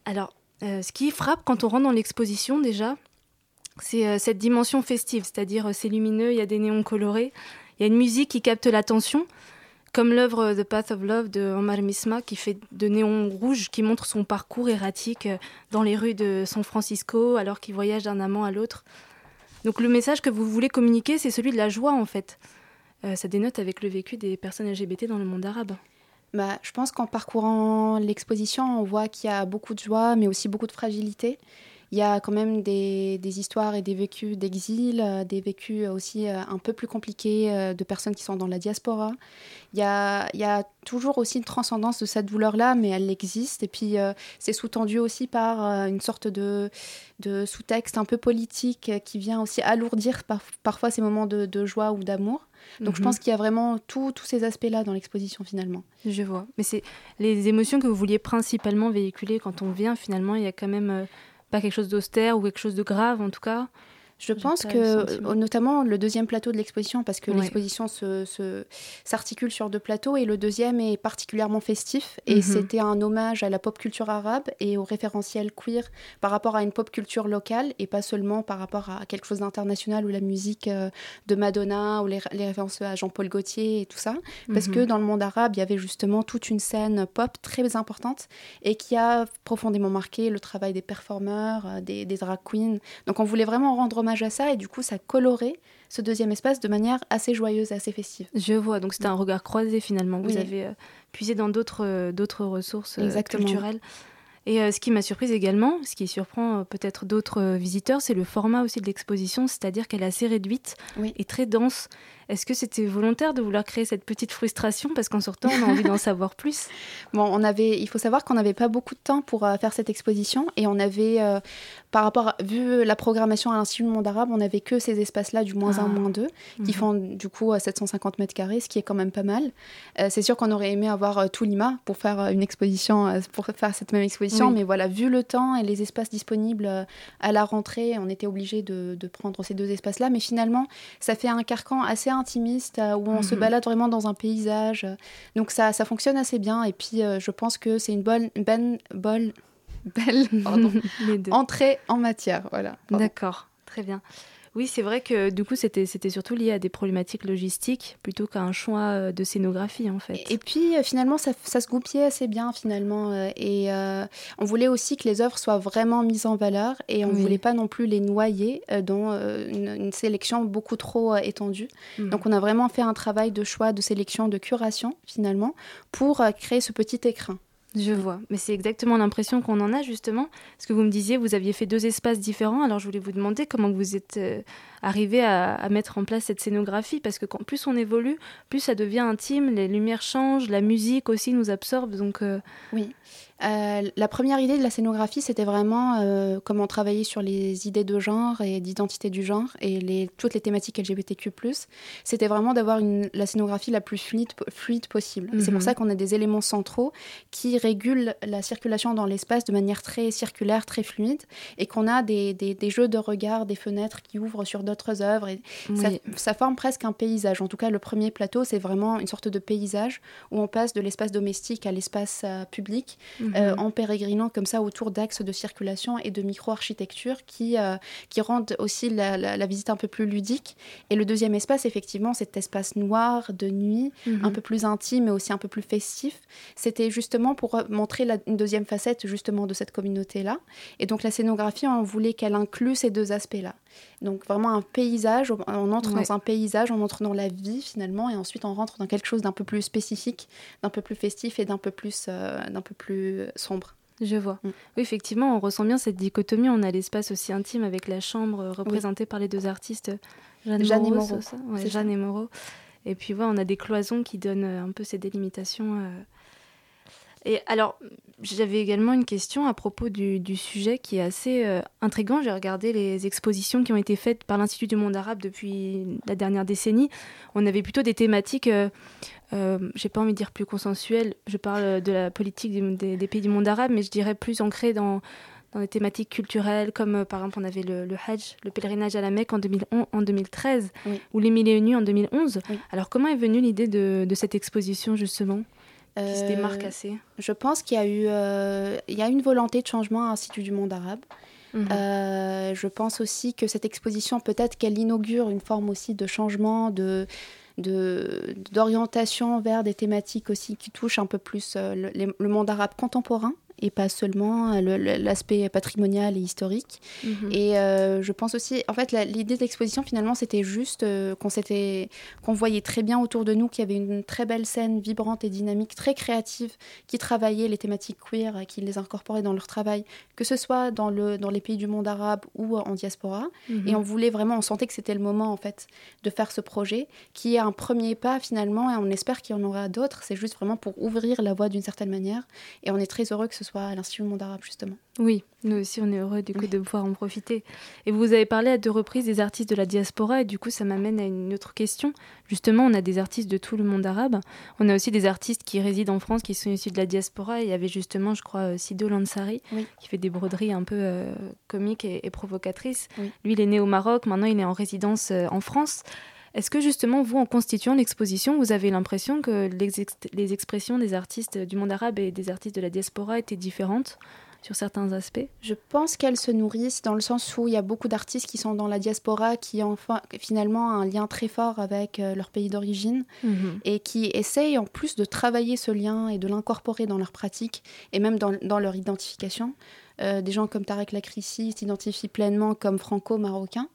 Alors, euh, ce qui frappe quand on rentre dans l'exposition déjà, c'est euh, cette dimension festive, c'est-à-dire euh, c'est lumineux, il y a des néons colorés, il y a une musique qui capte l'attention, comme l'œuvre euh, The Path of Love de Omar Misma qui fait de néons rouges, qui montre son parcours erratique euh, dans les rues de San Francisco alors qu'il voyage d'un amant à l'autre. Donc le message que vous voulez communiquer, c'est celui de la joie en fait. Euh, ça dénote avec le vécu des personnes LGBT dans le monde arabe. Bah, je pense qu'en parcourant l'exposition, on voit qu'il y a beaucoup de joie, mais aussi beaucoup de fragilité. Il y a quand même des, des histoires et des vécus d'exil, euh, des vécus aussi euh, un peu plus compliqués euh, de personnes qui sont dans la diaspora. Il y a, il y a toujours aussi une transcendance de cette douleur-là, mais elle existe. Et puis, euh, c'est sous-tendu aussi par euh, une sorte de, de sous-texte un peu politique euh, qui vient aussi alourdir par- parfois ces moments de, de joie ou d'amour. Donc, je Mhm. pense qu'il y a vraiment tous ces aspects-là dans l'exposition, finalement. Je vois. Mais c'est les émotions que vous vouliez principalement véhiculer quand on vient, finalement, il y a quand même euh, pas quelque chose d'austère ou quelque chose de grave, en tout cas. Je pense le que, euh, notamment le deuxième plateau de l'exposition, parce que Ouais. l'exposition se- se- s'articule sur deux plateaux, et le deuxième est particulièrement festif, et Mhm. c'était un hommage à la pop culture arabe et au référentiel queer par rapport à une pop culture locale, et pas seulement par rapport à quelque chose d'international ou la musique euh, de Madonna ou les, les références à Jean-Paul Gaultier et tout ça, parce Mhm. que dans le monde arabe, il y avait justement toute une scène pop très importante et qui a profondément marqué le travail des performeurs, euh, des, des drag queens. Donc on voulait vraiment rendre à ça et du coup ça colorait ce deuxième espace de manière assez joyeuse assez festive. Je vois. Donc c'était un regard croisé finalement. Vous Oui. avez euh, puisé dans d'autres euh, d'autres ressources euh, culturelles. Et ce qui m'a surprise également, ce qui surprend peut-être d'autres visiteurs, c'est le format aussi de l'exposition, c'est-à-dire qu'elle est assez réduite Oui. et très dense. Est-ce que c'était volontaire de vouloir créer cette petite frustration parce qu'en sortant, on a envie d'en *laughs* savoir plus? Bon, on avait, il faut savoir qu'on n'avait pas beaucoup de temps pour euh, faire cette exposition et on avait, euh, par rapport, à- vu la programmation à l'Institut du monde arabe, on n'avait que ces espaces-là du moins Ah. 1, moins 2, qui Mhm. font du coup euh, 750 mètres carrés, ce qui est quand même pas mal. Euh, c'est sûr qu'on aurait aimé avoir euh, tout Lima pour faire euh, une exposition, euh, pour faire cette même exposition, Oui. mais voilà, vu le temps et les espaces disponibles euh, à la rentrée, on était obligé de, de prendre ces deux espaces-là, mais finalement, ça fait un carcan assez intimiste euh, où on se Mhm. balade vraiment dans un paysage. donc ça, ça fonctionne assez bien et puis euh, je pense que c'est une bonne, bonne, bonne- *laughs* belle *laughs* entrée en matière. Voilà. D'accord, très bien. Oui, c'est vrai que du coup, c'était c'était surtout lié à des problématiques logistiques plutôt qu'à un choix euh, de scénographie en fait. Et puis euh, finalement, ça, ça se goupillait assez bien finalement. euh, et euh, on voulait aussi que les œuvres soient vraiment mises en valeur et on ne Oui. voulait pas non plus les noyer dans une, une sélection beaucoup trop étendue. Mhm. Donc on a vraiment fait un travail de choix, de sélection, de curation finalement pour créer ce petit écrin. Je vois, mais c'est exactement l'impression qu'on en a justement. Parce que vous me disiez, vous aviez fait deux espaces différents, alors je voulais vous demander comment vous êtes arrivé à, à mettre en place cette scénographie, parce que quand, plus on évolue, plus ça devient intime, les lumières changent, la musique aussi nous absorbe, donc euh, Oui. Euh, la première idée de la scénographie, c'était vraiment euh, comment travailler sur les idées de genre et d'identité du genre et les, toutes les thématiques LGBTQ+. C'était vraiment d'avoir la scénographie la plus fluide, fluide possible. C'est Mhm. pour ça qu'on a des éléments centraux qui régulent la circulation dans l'espace de manière très circulaire, très fluide et qu'on a des, des- des jeux de regard, des fenêtres qui ouvrent sur d'autres œuvres. Et ça, oui. ça forme presque un paysage. En tout cas, le premier plateau, c'est vraiment une sorte de paysage où on passe de l'espace domestique à l'espace euh, public euh, Mhm. en pérégrinant comme ça autour d'axes de circulation et de micro-architecture qui, euh, qui rendent aussi la, la- la visite un peu plus ludique. Et le deuxième espace, effectivement, cet espace noir de nuit, Mhm. un peu plus intime mais aussi un peu plus festif. C'était justement pour euh, montrer la, une deuxième facette justement de cette communauté-là. Et donc la scénographie, on voulait qu'elle inclue ces deux aspects-là. Donc vraiment un paysage, on- entre Ouais. dans un paysage, on entre dans la vie finalement, et ensuite on rentre dans quelque chose d'un peu plus spécifique, d'un peu plus festif et d'un peu plus, euh, d'un peu plus sombre. Je vois. Mm. Oui, effectivement, on ressent bien cette dichotomie. On a l'espace aussi intime avec la chambre euh, représentée par les deux artistes, Jeanne, Jeanne et Moreau, ça? Ouais, Jeanne et Moreau. Et puis, voilà, on a des cloisons qui donnent euh, un peu ces délimitations. euh. Et alors, j'avais également une question à propos du, du sujet qui est assez euh, intriguant. J'ai regardé les expositions qui ont été faites par l'Institut du monde arabe depuis la dernière décennie. On avait plutôt des thématiques, euh, euh, j'ai pas envie de dire plus consensuelles, je parle de la politique des, des- des pays du monde arabe, mais je dirais plus ancrées dans, dans des thématiques culturelles, comme euh, par exemple on avait le, le Hajj, le pèlerinage à la Mecque en, 2011 en 2013, Oui. ou les Mille et une nuits en 2011. Oui. Alors comment est venue l'idée de, de cette exposition justement, qui se Euh, démarque assez Je pense qu'il y a eu, euh, il y a une volonté de changement à l'Institut du monde arabe. Mhm. Euh, je pense aussi que cette exposition, peut-être qu'elle inaugure une forme aussi de changement, de d'orientation vers des thématiques aussi qui touchent un peu plus euh, le monde arabe contemporain et pas seulement euh, l'aspect patrimonial et historique. Mhm. Et euh, je pense aussi, en fait, l'idée de l'exposition, finalement, c'était juste euh, qu'on qu'on voyait très bien autour de nous qu'il y avait une très belle scène vibrante et dynamique, très créative, qui travaillait les thématiques queer, euh, qui les incorporait dans leur travail, que ce soit dans, le, dans les pays du monde arabe ou en diaspora. Mhm. Et on voulait vraiment, on sentait que c'était le moment, en fait, de faire ce projet, qui est un premier pas, finalement, et on espère qu'il y en aura d'autres. C'est juste vraiment pour ouvrir la voie d'une certaine manière. Et on est très heureux que ce soit à l'Institut du monde arabe, justement. Oui, nous aussi on est heureux du coup de pouvoir en profiter. Et vous avez parlé à deux reprises des artistes de la diaspora et du coup ça m'amène à une autre question. Justement, on a des artistes de tout le monde arabe. On a aussi des artistes qui résident en France, qui sont issus de la diaspora. Il y avait justement, je crois, euh, Sido Lansari, Oui. qui fait des broderies un peu euh, comiques et, et provocatrices. Oui. Lui, il est né au Maroc, maintenant il est en résidence euh, en France. Est-ce que justement, vous, en constituant l'exposition, vous avez l'impression que les, ex- les expressions des artistes du monde arabe et des artistes de la diaspora étaient différentes sur certains aspects? Je pense qu'elles se nourrissent dans le sens où il y a beaucoup d'artistes qui sont dans la diaspora, qui ont finalement un lien très fort avec euh, leur pays d'origine et qui essayent en plus de travailler ce lien et de l'incorporer dans leur pratique et même dans, dans leur identification. Euh, des gens comme Tarek Lakrissi s'identifient pleinement comme franco-marocain.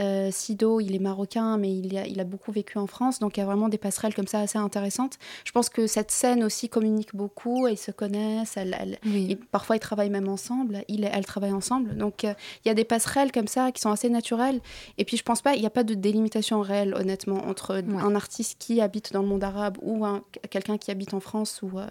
Euh, Sido, il est marocain, mais il a, il a beaucoup vécu en France, donc il y a vraiment des passerelles comme ça assez intéressantes. Je pense que cette scène aussi communique beaucoup, ils se connaissent, elles- elles- Oui. et parfois ils travaillent même ensemble, il et elle travaillent ensemble. Donc euh, il y a des passerelles comme ça qui sont assez naturelles. Et puis je pense pas, il n'y a pas de délimitation réelle, honnêtement, entre Ouais. un artiste qui habite dans le monde arabe ou un- quelqu'un qui habite en France ou euh,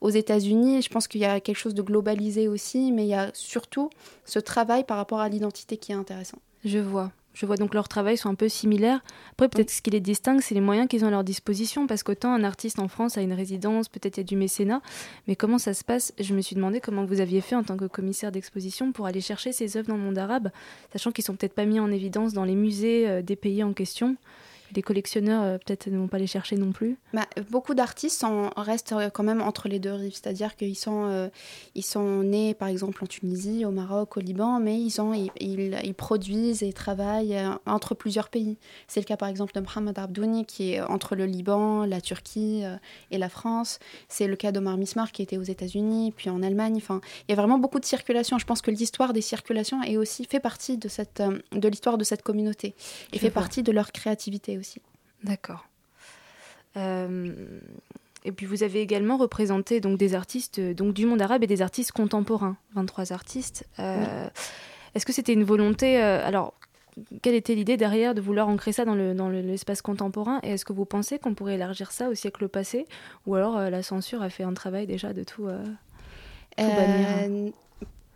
aux États-Unis. Je pense qu'il y a quelque chose de globalisé aussi, mais il y a surtout ce travail par rapport à l'identité qui est intéressant. Je vois. Je vois donc leurs travails sont un peu similaires. Après, peut-être ce qui les distingue, c'est les moyens qu'ils ont à leur disposition. Parce qu'autant un artiste en France a une résidence, peut-être il y a du mécénat. Mais comment ça se passe? Je me suis demandé comment vous aviez fait en tant que commissaire d'exposition pour aller chercher ces œuvres dans le monde arabe, sachant qu'ils sont peut-être pas mis en évidence dans les musées euh, des pays en question. Les collectionneurs, euh, peut-être, ne vont pas les chercher non plus. Bah, beaucoup d'artistes restent euh, quand même entre les deux rives, c'est-à-dire qu'ils sont, euh, ils sont nés par exemple en Tunisie, au Maroc, au Liban, mais ils, ont, ils, ils- ils produisent et travaillent entre plusieurs pays. C'est le cas par exemple de Mohamed Abdouni qui est entre le Liban, la Turquie euh, et la France. C'est le cas d'Omar Mismar qui était aux États-Unis, puis en Allemagne. Enfin, il y a vraiment beaucoup de circulation. Je pense que l'histoire des circulations est aussi fait partie de, cette, de l'histoire de cette communauté et fait partie de leur créativité aussi. D'accord. Euh, et puis vous avez également représenté donc des artistes euh, donc du monde arabe et des artistes contemporains, 23 artistes. Euh, Est-ce que c'était une volonté euh, Alors, quelle était l'idée derrière de vouloir ancrer ça dans le dans le- l'espace contemporain? Et est-ce que vous pensez qu'on pourrait élargir ça au siècle passé? Ou alors euh, la censure a fait un travail déjà de tout, tout bannir?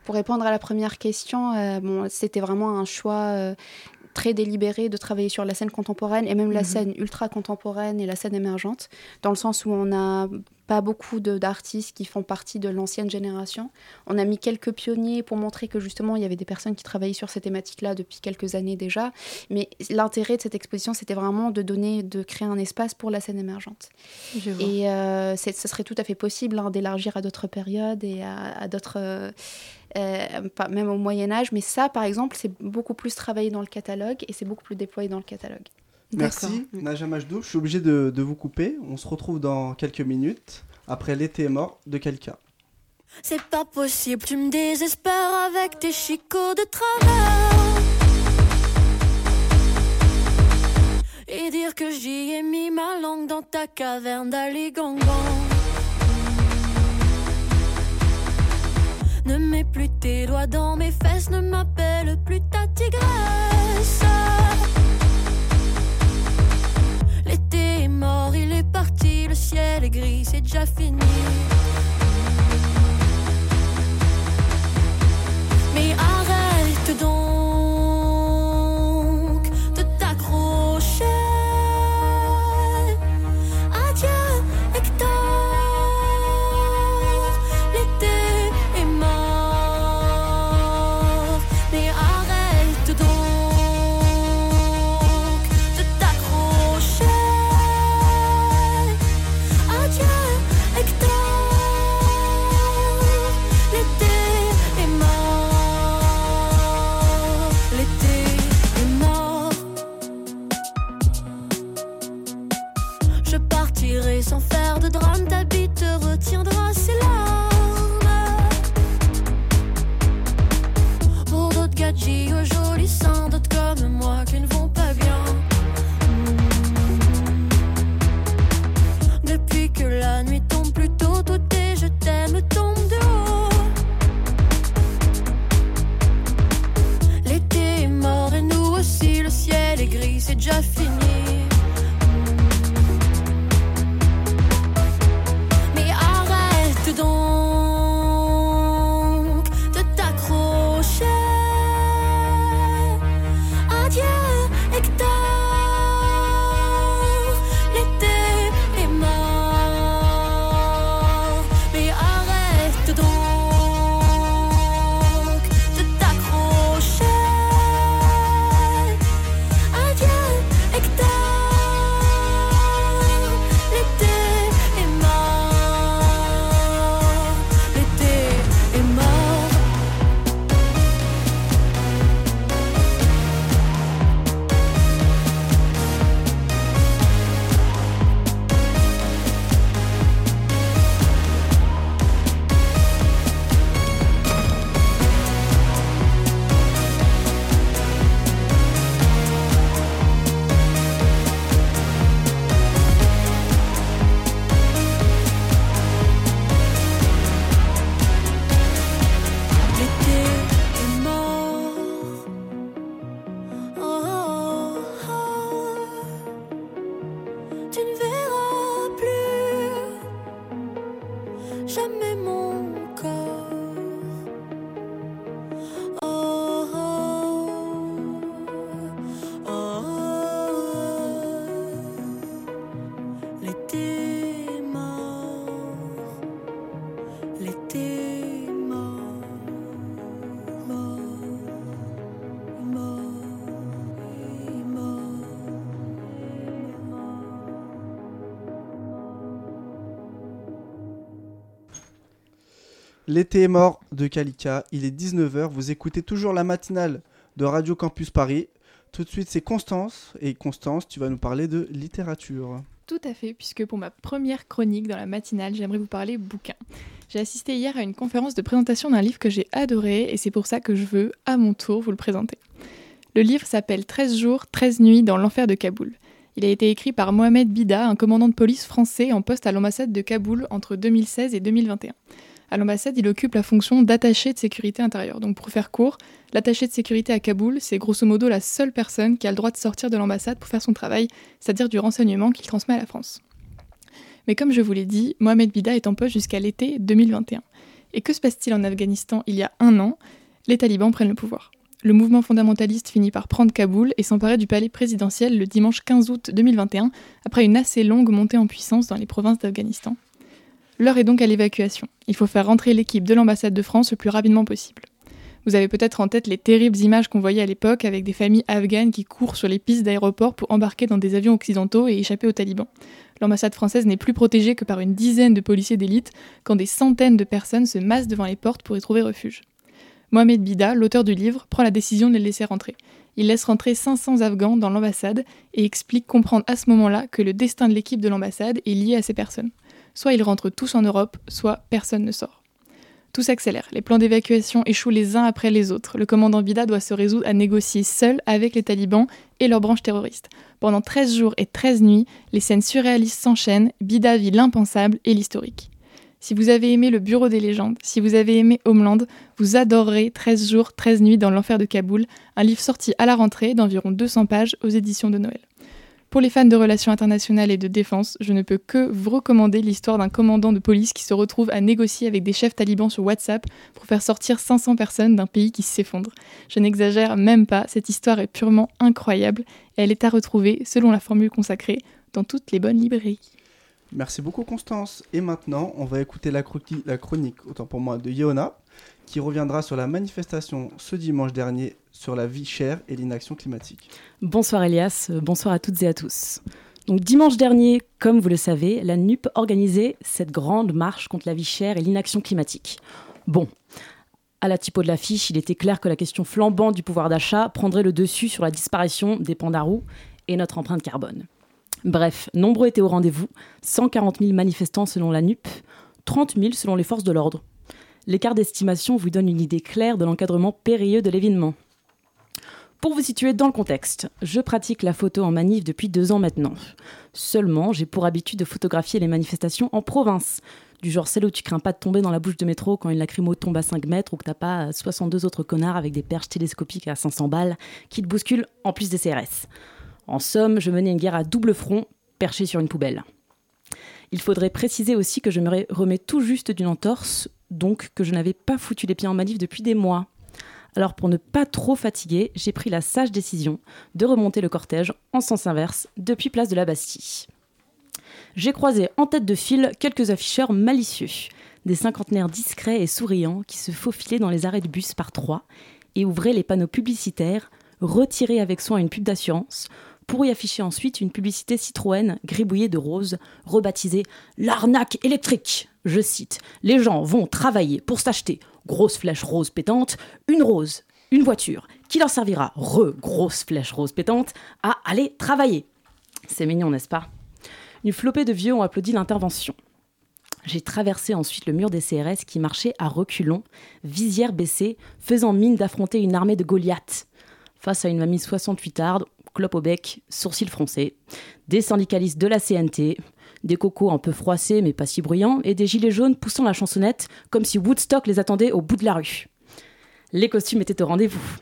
pour répondre à la première question, euh, bon, c'était vraiment un choix euh, très délibéré de travailler sur la scène contemporaine et même la Mhm. scène ultra contemporaine et la scène émergente, dans le sens où on n'a pas beaucoup d'artistes qui font partie de l'ancienne génération. On a mis quelques pionniers pour montrer que justement il y avait des personnes qui travaillaient sur ces thématiques-là depuis quelques années déjà. Mais l'intérêt de cette exposition, c'était vraiment de donner, de créer un espace pour la scène émergente. Je vois. Et euh, ce serait tout à fait possible hein, d'élargir à d'autres périodes et à, à d'autres. euh, même au Moyen Âge, mais ça, par exemple, c'est beaucoup plus travaillé dans le catalogue et c'est beaucoup plus déployé dans le catalogue. Merci, Naja Majdoub. Je suis obligé de, de vous couper. On se retrouve dans quelques minutes après L'été est mort de quelqu'un. C'est pas possible, tu me désespères avec tes chicots de travers. Et dire que j'y ai mis ma langue dans ta caverne d'Aligangan. Ne mets plus tes doigts dans mes fesses, ne m'appelle plus ta tigresse. L'été est mort, il est parti, le ciel est gris, c'est déjà fini. Mais arrête donc L'été est mort de Kalika, il est 19h, vous écoutez toujours la matinale de Radio Campus Paris. Tout de suite, c'est Constance. Et Constance, tu vas nous parler de littérature. Tout à fait, puisque pour ma première chronique dans la matinale, j'aimerais vous parler bouquin. J'ai assisté hier à une conférence de présentation d'un livre que j'ai adoré et c'est pour ça que je veux, à mon tour, vous le présenter. Le livre s'appelle 13 jours, 13 nuits dans l'enfer de Kaboul. Il a été écrit par Mohamed Bida, un commandant de police français en poste à l'ambassade de Kaboul entre 2016 et 2021. À l'ambassade, il occupe la fonction d'attaché de sécurité intérieure. Donc pour faire court, l'attaché de sécurité à Kaboul, c'est grosso modo la seule personne qui a le droit de sortir de l'ambassade pour faire son travail, c'est-à-dire du renseignement qu'il transmet à la France. Mais comme je vous l'ai dit, Mohamed Bida est en poste jusqu'à l'été 2021. Et que se passe-t-il en Afghanistan il y a un an? Les talibans prennent le pouvoir. Le mouvement fondamentaliste finit par prendre Kaboul et s'emparer du palais présidentiel le dimanche 15 août 2021, après une assez longue montée en puissance dans les provinces d'Afghanistan. L'heure est donc à l'évacuation. Il faut faire rentrer l'équipe de l'ambassade de France le plus rapidement possible. Vous avez peut-être en tête les terribles images qu'on voyait à l'époque avec des familles afghanes qui courent sur les pistes d'aéroports pour embarquer dans des avions occidentaux et échapper aux talibans. L'ambassade française n'est plus protégée que par une dizaine de policiers d'élite quand des centaines de personnes se massent devant les portes pour y trouver refuge. Mohamed Bida, l'auteur du livre, prend la décision de les laisser rentrer. Il laisse rentrer 500 Afghans dans l'ambassade et explique comprendre à ce moment-là que le destin de l'équipe de l'ambassade est lié à ces personnes. Soit ils rentrent tous en Europe, soit personne ne sort. Tout s'accélère, les plans d'évacuation échouent les uns après les autres. Le commandant Bida doit se résoudre à négocier seul avec les talibans et leurs branches terroristes. Pendant 13 jours et 13 nuits, les scènes surréalistes s'enchaînent, Bida vit l'impensable et l'historique. Si vous avez aimé Le Bureau des légendes, si vous avez aimé Homeland, vous adorerez 13 jours, 13 nuits dans l'enfer de Kaboul, un livre sorti à la rentrée d'environ 200 pages aux éditions de Noël. Pour les fans de relations internationales et de défense, je ne peux que vous recommander l'histoire d'un commandant de police qui se retrouve à négocier avec des chefs talibans sur WhatsApp pour faire sortir 500 personnes d'un pays qui s'effondre. Je n'exagère même pas, cette histoire est purement incroyable et elle est à retrouver, selon la formule consacrée, dans toutes les bonnes librairies. Merci beaucoup Constance. Et maintenant, on va écouter la, chronique, autant pour moi, de Yona, qui reviendra sur la manifestation ce dimanche dernier sur la vie chère et l'inaction climatique. Bonsoir Elias, bonsoir à toutes et à tous. Donc dimanche dernier, comme vous le savez, la NUP organisait cette grande marche contre la vie chère et l'inaction climatique. Bon, à la typo de l'affiche, il était clair que la question flambante du pouvoir d'achat prendrait le dessus sur la disparition des pandarous et notre empreinte carbone. Bref, nombreux étaient au rendez-vous, 140 000 manifestants selon la NUP, 30 000 selon les forces de l'ordre. L'écart d'estimation vous donne une idée claire de l'encadrement périlleux de l'événement. Pour vous situer dans le contexte, je pratique la photo en manif depuis deux ans maintenant. Seulement, j'ai pour habitude de photographier les manifestations en province, du genre celle où tu crains pas de tomber dans la bouche de métro quand une lacrymo tombe à 5 mètres ou que t'as pas 62 autres connards avec des perches télescopiques à 500 balles qui te bousculent en plus des CRS. En somme, je menais une guerre à double front, perché sur une poubelle. Il faudrait préciser aussi que je me remets tout juste d'une entorse, donc que je n'avais pas foutu les pieds en manif depuis des mois. Alors pour ne pas trop fatiguer, j'ai pris la sage décision de remonter le cortège en sens inverse depuis place de la Bastille. J'ai croisé en tête de file quelques afficheurs malicieux, des cinquantenaires discrets et souriants qui se faufilaient dans les arrêts de bus par trois et ouvraient les panneaux publicitaires, retiraient avec soin une pub d'assurance, pour y afficher ensuite une publicité Citroën gribouillée de rose, rebaptisée L'arnaque électrique. Je cite Les gens vont travailler pour s'acheter, grosse flèche rose pétante, une rose, une voiture, qui leur servira, re, grosse flèche rose pétante, à aller travailler. C'est mignon, n'est-ce pas? Une flopée de vieux ont applaudi l'intervention. J'ai traversé ensuite le mur des CRS qui marchait à reculons, visière baissée, faisant mine d'affronter une armée de Goliaths. Face à une mamie 68 arde, clope au bec, sourcils froncés, des syndicalistes de la CNT, des cocos un peu froissés mais pas si bruyants, et des gilets jaunes poussant la chansonnette comme si Woodstock les attendait au bout de la rue. Les costumes étaient au rendez-vous.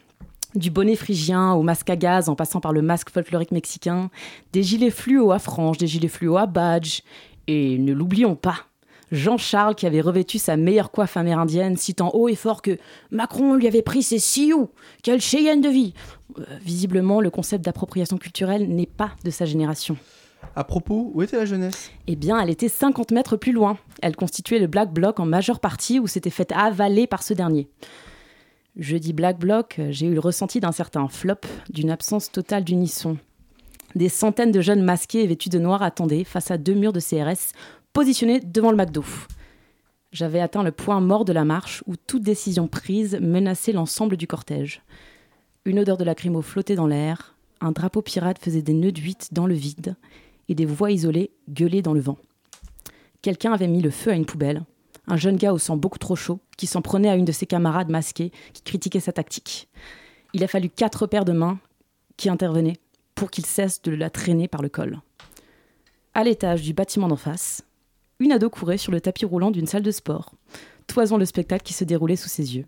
Du bonnet phrygien au masque à gaz en passant par le masque folklorique mexicain, des gilets fluo à franges, des gilets fluo à badge, et ne l'oublions pas, Jean-Charles qui avait revêtu sa meilleure coiffe amérindienne, citant haut et fort que Macron lui avait pris ses sioux. Quelle cheyenne de vie Euh, Visiblement, le concept d'appropriation culturelle n'est pas de sa génération. À propos, où était la jeunesse? Eh bien, elle était 50 mètres plus loin. Elle constituait le Black Bloc en majeure partie où s'était fait avaler par ce dernier. Je dis Black Bloc, j'ai eu le ressenti d'un certain flop, d'une absence totale d'unisson. Des centaines de jeunes masqués et vêtus de noir attendaient face à deux murs de CRS positionnés devant le McDo. J'avais atteint le point mort de la marche où toute décision prise menaçait l'ensemble du cortège. Une odeur de lacrymo flottait dans l'air, un drapeau pirate faisait des nœuds d'huit dans le vide et des voix isolées gueulaient dans le vent. Quelqu'un avait mis le feu à une poubelle, un jeune gars au sang beaucoup trop chaud qui s'en prenait à une de ses camarades masqués qui critiquait sa tactique. Il a fallu quatre paires de mains qui intervenaient pour qu'il cesse de la traîner par le col. À l'étage du bâtiment d'en face, une ado courait sur le tapis roulant d'une salle de sport, toisant le spectacle qui se déroulait sous ses yeux.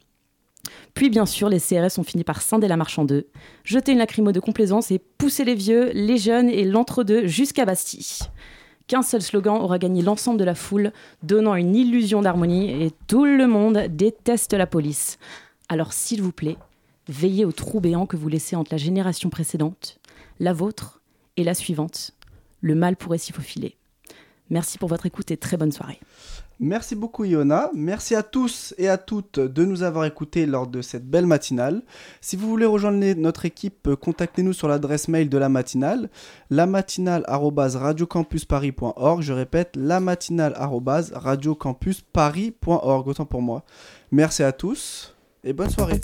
Puis, bien sûr, les CRS ont fini par scinder la marche en deux, jeter une lacrymo de complaisance et pousser les vieux, les jeunes et l'entre-deux jusqu'à Bastille. Qu'un seul slogan aura gagné l'ensemble de la foule, donnant une illusion d'harmonie, et tout le monde déteste la police. Alors, s'il vous plaît, veillez au trou béant que vous laissez entre la génération précédente, la vôtre et la suivante. Le mal pourrait s'y faufiler. Merci pour votre écoute et très bonne soirée. Merci beaucoup Iona, merci à tous et à toutes de nous avoir écoutés lors de cette belle matinale. Si vous voulez rejoindre notre équipe, euh, contactez-nous sur l'adresse mail de la matinale, lamatinale@radiocampusparis.org. Je répète, lamatinale@radiocampusparis.org. Autant pour moi. Merci à tous et bonne soirée.